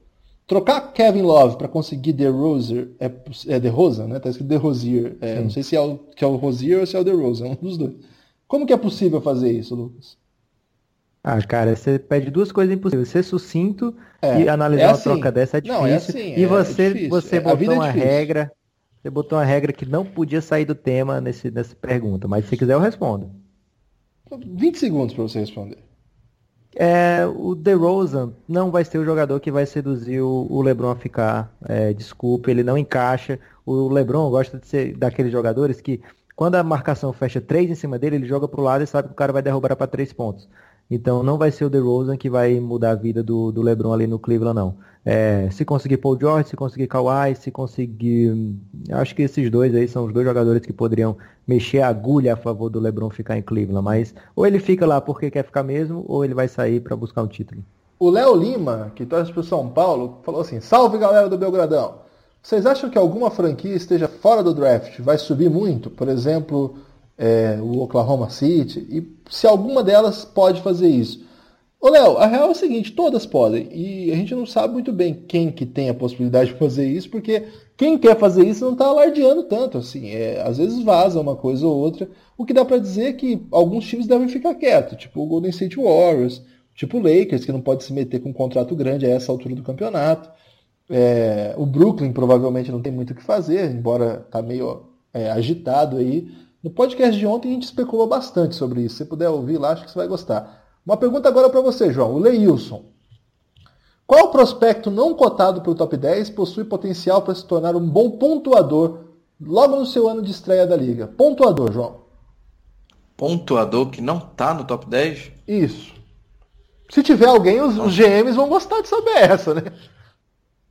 Trocar Kevin Love para conseguir DeRozan, é, é DeRozan, né? Tá escrito DeRozier. É, não sei se é, o, que é o Rozier ou se é o DeRozan, um dos dois. Como que é possível fazer isso, Lucas? Ah, cara, você pede duas coisas impossíveis. Ser sucinto é, e analisar é uma assim. troca dessa é difícil. Não, é assim, e é você, difícil. você é, botou uma regra. Você botou uma regra que não podia sair do tema nesse, nessa pergunta, mas se quiser eu respondo. 20 segundos para você responder. É, o DeRozan não vai ser o jogador que vai seduzir o, o LeBron a ficar. É, desculpe, ele não encaixa. O LeBron gosta de ser daqueles jogadores que, quando a marcação fecha três em cima dele, ele joga pro lado e sabe que o cara vai derrubar para três pontos. Então não vai ser o DeRozan que vai mudar a vida do, do LeBron ali no Cleveland, não. É, se conseguir Paul George, se conseguir Kawhi, se conseguir... Acho que esses dois aí são os dois jogadores que poderiam mexer a agulha a favor do LeBron ficar em Cleveland. Mas ou ele fica lá porque quer ficar mesmo, ou ele vai sair para buscar um título. O Léo Lima, que torce para São Paulo, falou assim, salve galera do Belgradão. Vocês acham que alguma franquia esteja fora do draft vai subir muito? Por exemplo, é, o Oklahoma City? E se alguma delas pode fazer isso. Ô Léo, a real é o seguinte, todas podem. E a gente não sabe muito bem quem que tem a possibilidade de fazer isso, porque quem quer fazer isso não está alardeando tanto. assim. É, às vezes vaza uma coisa ou outra. O que dá para dizer é que alguns times devem ficar quietos, tipo o Golden State Warriors, tipo o Lakers, que não pode se meter com um contrato grande a essa altura do campeonato. É, o Brooklyn provavelmente não tem muito o que fazer, embora tá meio é, agitado aí. No podcast de ontem a gente especulou bastante sobre isso. Se puder ouvir lá, acho que você vai gostar. Uma pergunta agora para você, João. O Leilson. Qual prospecto não cotado para o top 10 possui potencial para se tornar um bom pontuador logo no seu ano de estreia da liga? Pontuador, João. Pontuador que não está no top 10? Isso. Se tiver alguém, os, os GMs vão gostar de saber essa, né?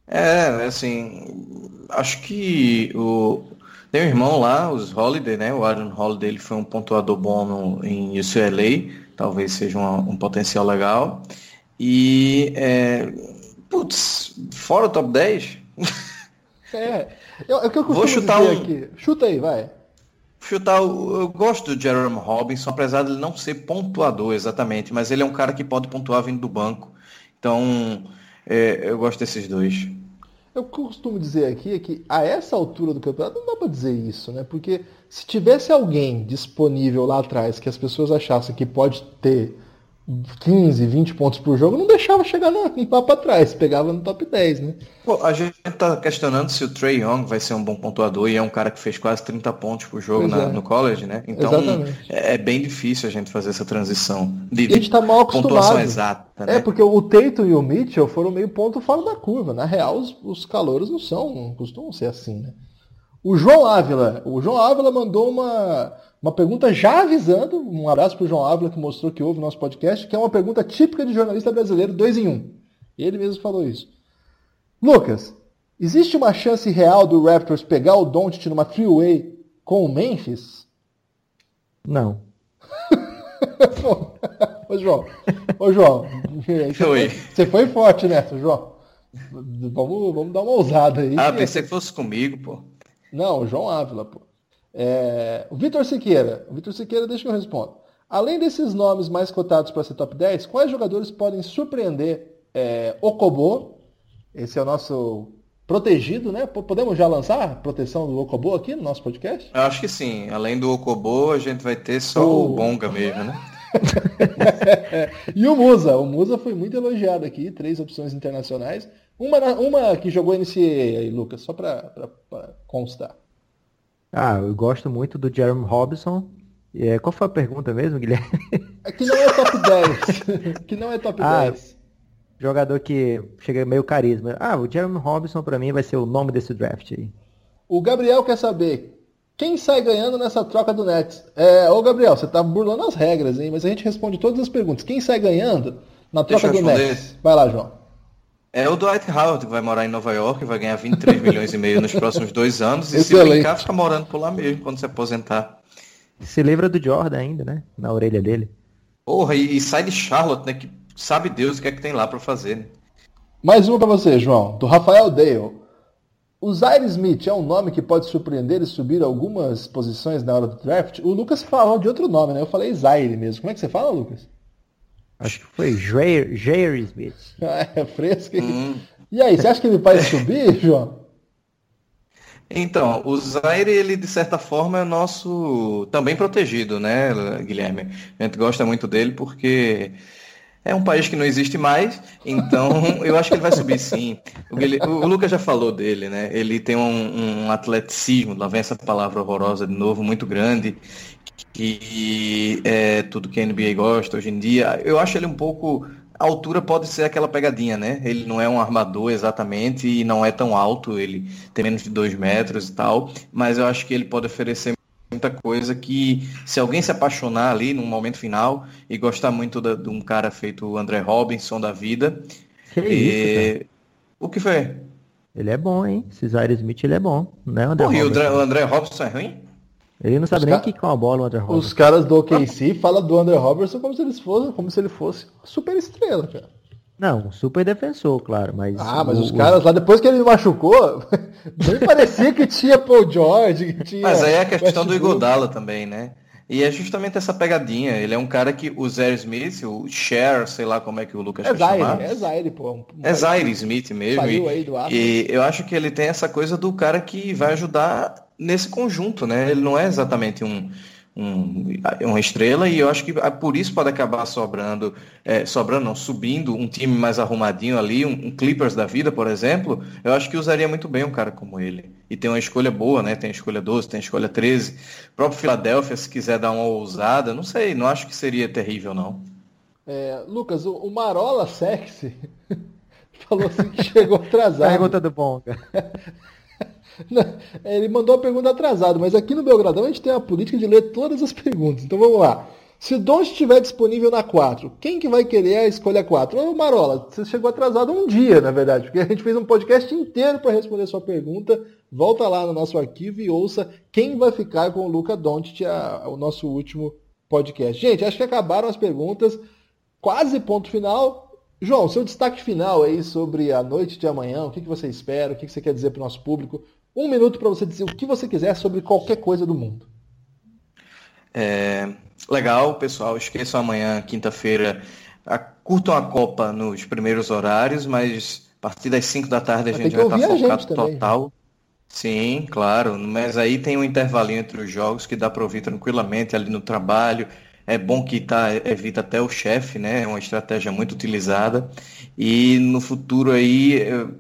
É, assim, acho que o, tem um irmão lá, os Holiday, né? O Aaron Holiday ele foi um pontuador bom no, em UCLA, talvez seja uma, um potencial legal. E, é, putz, fora o top 10? É, o que eu costumo Vou chutar dizer um... aqui. Chuta aí, vai. Chutar, eu gosto do Jerome Robinson, apesar de ele não ser pontuador exatamente, mas ele é um cara que pode pontuar vindo do banco. Então, é, eu gosto desses dois. Eu costumo dizer aqui é que a essa altura do campeonato não dá para dizer isso, né? Porque se tivesse alguém disponível lá atrás que as pessoas achassem que pode ter 15, 20 pontos por jogo, não deixava chegar no, lá para trás, pegava no top 10, né? Pô, a gente tá questionando se o Trey Young vai ser um bom pontuador e é um cara que fez quase 30 pontos por jogo na, é. no college, né? Então é, é, bem difícil a gente fazer essa transição de, a gente tá mal acostumado. pontuação exata. Né? É, porque o Tatum e o Mitchell foram meio ponto fora da curva. Na real, os, os calouros não são, não costumam ser assim, né? O João Ávila, o João Ávila mandou uma uma pergunta já avisando, um abraço para o João Ávila que mostrou que ouve o nosso podcast, que é uma pergunta típica de jornalista brasileiro, dois em um. Ele mesmo falou isso. Lucas, existe uma chance real do Raptors pegar o Doncic numa three-way com o Memphis? Não. ô João, ô João, você foi, você foi forte nessa, João. Vamos, vamos dar uma ousada aí. Ah, pensei que fosse comigo, pô. Não, o João Ávila, pô. É, o Vitor Siqueira. O Vitor Siqueira, deixa que eu respondo. Além desses nomes mais cotados para ser top 10, quais jogadores podem surpreender é, Okobo? Esse é o nosso protegido, né? Podemos já lançar a proteção do Okobo aqui no nosso podcast? Eu acho que sim. Além do Okobo, a gente vai ter só o, o Bonga mesmo, né? e o Musa. O Musa foi muito elogiado aqui. Três opções internacionais. Uma, uma que jogou NCAA aí, Lucas, só para constar. Ah, eu gosto muito do Jeremy Robinson. É, qual foi a pergunta mesmo, Guilherme? É que não é top 10. que não é top ah, 10. Jogador que chega meio carisma. Ah, o Jeremy Robinson para mim vai ser o nome desse draft aí. O Gabriel quer saber quem sai ganhando nessa troca do Nets. É, ô Gabriel, você tá burlando as regras, hein? Mas a gente responde todas as perguntas. Quem sai ganhando na troca do Nets? Vai lá, João. É o Dwight Howard, que vai morar em Nova York, vai ganhar 23 milhões e meio nos próximos dois anos. E Excelente. se brincar, fica morando por lá mesmo quando se aposentar. Se lembra do Jordan ainda, né? Na orelha dele. Porra, e, e sai de Charlotte, né? Que sabe Deus o que é que tem lá para fazer, né? Mais uma para você, João, do Rafael Dale. O Zaire Smith é um nome que pode surpreender e subir algumas posições na hora do draft? O Lucas falou de outro nome, né? Eu falei Zaire mesmo. Como é que você fala, Lucas? Acho que foi Jair, Jair Smith. é fresco. Hum. E aí, você acha que ele vai subir, João? Então, o Zaire, ele de certa forma é nosso também protegido, né, Guilherme? A gente gosta muito dele porque É um país que não existe mais, então eu acho que ele vai subir sim. O, o Lucas já falou dele, né? Ele tem um, um atleticismo, lá vem essa palavra horrorosa de novo, muito grande, que é tudo que a NBA gosta hoje em dia. Eu acho ele um pouco a altura pode ser aquela pegadinha, né? Ele não é um armador exatamente e não é tão alto, ele tem menos de dois metros e tal, mas eu acho que ele pode oferecer muita coisa que se alguém se apaixonar ali no momento final e gostar muito da, de um cara feito o André Robinson da vida. Que e... isso, o que foi? Ele é bom, hein? Cesar Smith ele é bom, né? O André, Robinson. o André, o André Robinson é ruim? Ele não sabe os nem que com a bola o André Robertson. Os caras do OKC falam do André Robertson como se, eles fossem, como se ele fosse super estrela, cara. Não, super defensor, claro, mas... Ah, mas o, os caras lá, depois que ele machucou, nem parecia que tinha Paul George, que tinha... Mas aí é a questão do Igodala também, né? E é justamente essa pegadinha. Ele é um cara que o Zé Smith, o Cher, sei lá como é que o Lucas é Zaire, chamar. É Zaire, pô. Um, é Zaire Smith mesmo. E, e eu acho que ele tem essa coisa do cara que vai ajudar nesse conjunto, né? Ele não é exatamente um, um, uma estrela e eu acho que ah, por isso pode acabar sobrando, é, sobrando não, subindo um time mais arrumadinho ali, um, um, Clippers da vida, por exemplo, eu acho que usaria muito bem um cara como ele. E tem uma escolha boa, né? Tem a escolha 12, tem a escolha 13. O próprio Philadelphia, se quiser dar uma ousada, não sei, não acho que seria terrível, não. É, Lucas, o, o Marola Sexy falou assim que chegou atrasado. Pergunta do cara. Ele mandou a pergunta atrasada, mas aqui no Belgradão a gente tem a política de ler todas as perguntas. Então vamos lá. Se o Don estiver disponível na 4, quem que vai querer a escolha 4? Ô Marola, você chegou atrasado um dia, na verdade, porque a gente fez um podcast inteiro para responder sua pergunta. Volta lá no nosso arquivo e ouça quem vai ficar com o Luca Doncic, o nosso último podcast. Gente, acho que acabaram as perguntas. Quase ponto final. João, seu destaque final aí sobre a noite de amanhã, o que, que você espera, o que, que você quer dizer para o nosso público? Um minuto para você dizer o que você quiser sobre qualquer coisa do mundo. É, legal, pessoal. Esqueçam amanhã, quinta-feira. Curtam a Copa nos primeiros horários, mas a partir das 5 da tarde a gente vai estar tá focado total. Sim, claro. Mas aí tem um intervalinho entre os jogos que dá para ouvir tranquilamente ali no trabalho, é bom que tá, evita até o chefe, né? É uma estratégia muito utilizada. E no futuro aí, eu,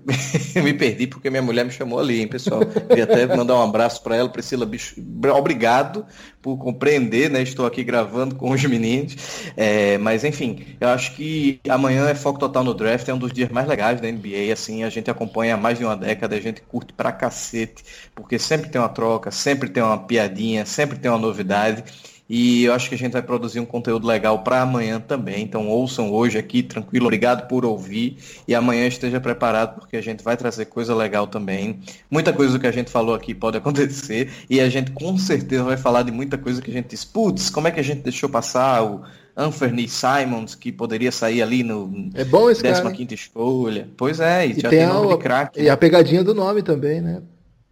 me perdi porque minha mulher me chamou ali, hein, pessoal? Queria até mandar um abraço para ela, Priscila Bicho. Obrigado por compreender, né? Estou aqui gravando com os meninos. É, mas enfim, eu acho que amanhã é foco total no draft, é um dos dias mais legais da NBA. Assim, a gente acompanha há mais de uma década, a gente curte pra cacete, porque sempre tem uma troca, sempre tem uma piadinha, sempre tem uma novidade. E eu acho que a gente vai produzir um conteúdo legal para amanhã também. Então ouçam hoje aqui, tranquilo. Obrigado por ouvir. E amanhã esteja preparado porque a gente vai trazer coisa legal também. Muita coisa do que a gente falou aqui pode acontecer. E a gente com certeza vai falar de muita coisa que a gente diz, putz, como é que a gente deixou passar o Anthony Simons, que poderia sair ali no é bom esse 15 escolha. Pois é, e, e já tem, tem nome a, de craque. E a pegadinha do nome também, né?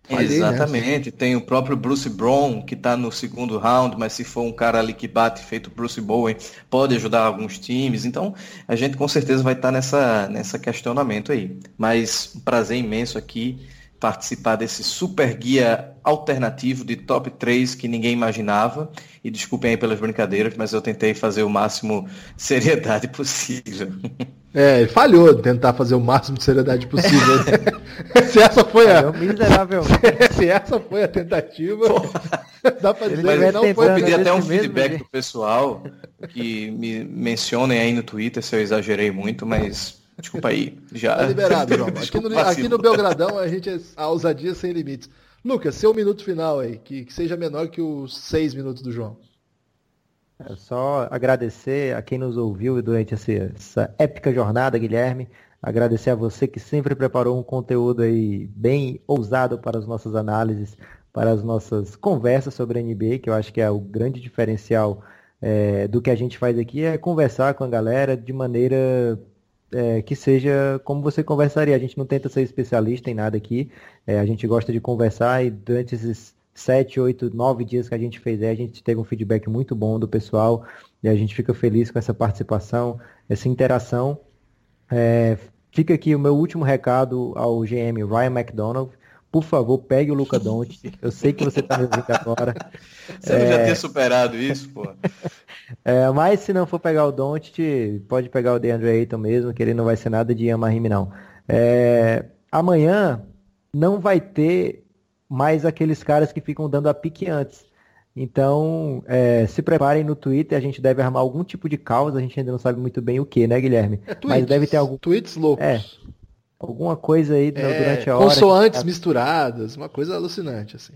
Né? Exatamente. Né? Tem o próprio Bruce Brown, que está no segundo round, mas se for um cara ali que bate feito Bruce Bowen, pode ajudar alguns times. Então, a gente com certeza vai estar tá nessa, nessa questionamento aí. Mas um prazer imenso aqui participar desse super guia alternativo de top 3 que ninguém imaginava. E desculpem aí pelas brincadeiras, mas eu tentei fazer o máximo seriedade possível. É, ele falhou tentar fazer o máximo de seriedade possível. se essa foi a. Miserável. se essa foi a tentativa, dá pra dizer que não foi. Eu pedi até um feedback pro pessoal que me mencionem aí no Twitter se eu exagerei muito, mas Desculpa aí. Já... Tá liberado, João. Aqui no, aqui no Belgradão a gente é a ousadia sem limites. Lucas, seu minuto final aí, que, que seja menor que os seis minutos do João. É só agradecer a quem nos ouviu durante essa, essa épica jornada, Guilherme. Agradecer a você que sempre preparou um conteúdo aí bem ousado para as nossas análises, para as nossas conversas sobre a NBA, que eu acho que é o grande diferencial é, do que a gente faz aqui, é conversar com a galera de maneira é, que seja como você conversaria. A gente não tenta ser especialista em nada aqui. É, a gente gosta de conversar e durante esses sete, oito, nove dias que a gente fez, é, a gente teve um feedback muito bom do pessoal e a gente fica feliz com essa participação, essa interação. É, fica aqui o meu último recado ao GM Ryan McDonald. por favor, pegue o Luca Doncic. Eu sei que você tá me ouvindo agora. Você é... já tinha superado isso, pô. É, mas se não for pegar o Doncic, pode pegar o DeAndre Ayton mesmo, que ele não vai ser nada de Yamahime, não. É... Amanhã não vai ter mais aqueles caras que ficam dando a pique antes. Então, é, se preparem no Twitter, a gente deve armar algum tipo de causa, a gente ainda não sabe muito bem o que, né, Guilherme? É, tweets, Mas deve ter algum. Tweets loucos. É, alguma coisa aí é, durante a hora. Consoantes que... misturadas, uma coisa alucinante, assim.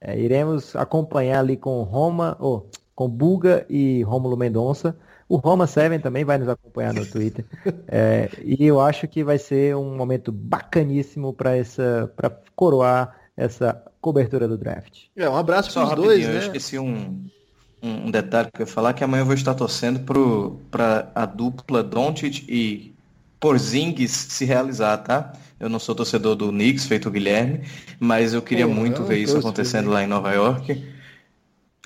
É, iremos acompanhar ali com Roma, oh, com Buga e Rômulo Mendonça. O Roma Seven também vai nos acompanhar no Twitter. é, e eu acho que vai ser um momento bacaníssimo para essa, para coroar essa cobertura do draft. É, um abraço para os dois, né? Eu esqueci um, um detalhe que eu ia falar, que amanhã eu vou estar torcendo para a dupla Doncic e Porzingis se realizar, tá? Eu não sou torcedor do Knicks, feito o Guilherme, mas eu queria Pô, muito ver isso acontecendo lá em Nova York.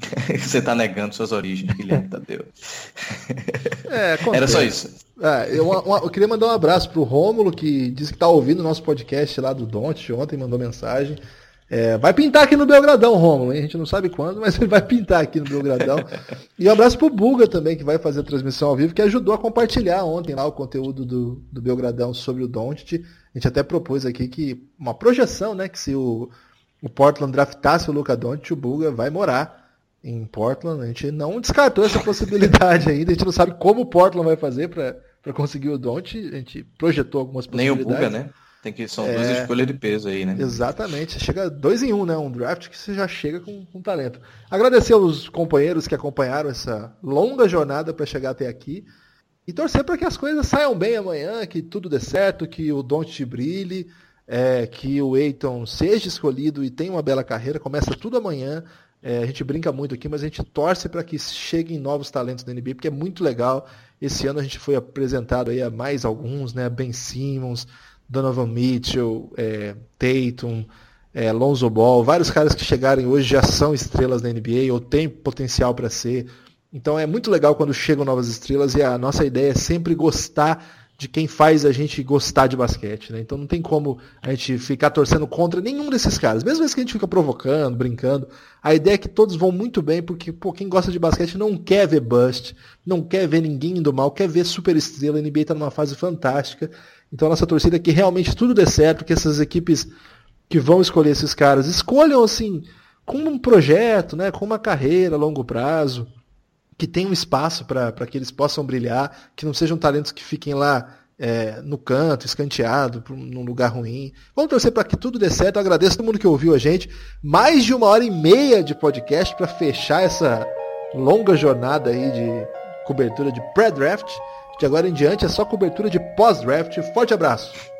Você está negando suas origens, Guilherme Tadeu. É, Era só isso. É, eu, eu, queria mandar um abraço pro Rômulo, que disse que está ouvindo o nosso podcast lá do Don't, ontem mandou mensagem. É, vai pintar aqui no Belgradão, Romulo? A gente não sabe quando, mas ele vai pintar aqui no Belgradão. e um abraço pro Buga também, que vai fazer a transmissão ao vivo, que ajudou a compartilhar ontem lá o conteúdo do, do Belgradão sobre o Doncic. A gente até propôs aqui que uma projeção, né? Que se o, o Portland draftasse o Luca Doncic, o Buga vai morar em Portland. A gente não descartou essa possibilidade ainda. A gente não sabe como o Portland vai fazer para conseguir o Doncic. A gente projetou algumas possibilidades. Nem o Buga, né? Tem que, são é, duas escolhas de peso aí, né? Exatamente. Chega dois em um, né? Um draft que você já chega com, com talento. Agradecer aos companheiros que acompanharam essa longa jornada para chegar até aqui. E torcer para que as coisas saiam bem amanhã, que tudo dê certo, que o Don't brilhe, é, que o Eiton seja escolhido e tenha uma bela carreira. Começa tudo amanhã. É, a gente brinca muito aqui, mas a gente torce para que cheguem novos talentos da NBA, porque é muito legal. Esse ano a gente foi apresentado aí a mais alguns, né? Ben Simmons, Donovan Mitchell, é, Tatum, é, Lonzo Ball, vários caras que chegarem hoje já são estrelas da NBA ou têm potencial para ser. Então é muito legal quando chegam novas estrelas e a nossa ideia é sempre gostar de quem faz a gente gostar de basquete. Né? Então não tem como a gente ficar torcendo contra nenhum desses caras. Mesmo que a gente fica provocando, brincando, a ideia é que todos vão muito bem, porque pô, quem gosta de basquete não quer ver bust, não quer ver ninguém indo mal, quer ver super estrela. A NBA está numa fase fantástica. Então nossa torcida é que realmente tudo dê certo, que essas equipes que vão escolher esses caras escolham assim com um projeto, né, com uma carreira a longo prazo, que tenha um espaço para que eles possam brilhar, que não sejam talentos que fiquem lá é, no canto, escanteado, num lugar ruim. Vamos torcer para que tudo dê certo. Eu agradeço todo mundo que ouviu a gente. Mais de uma hora e meia de podcast para fechar essa longa jornada aí de cobertura de pré-draft. De agora em diante é só cobertura de pós-draft. Forte abraço!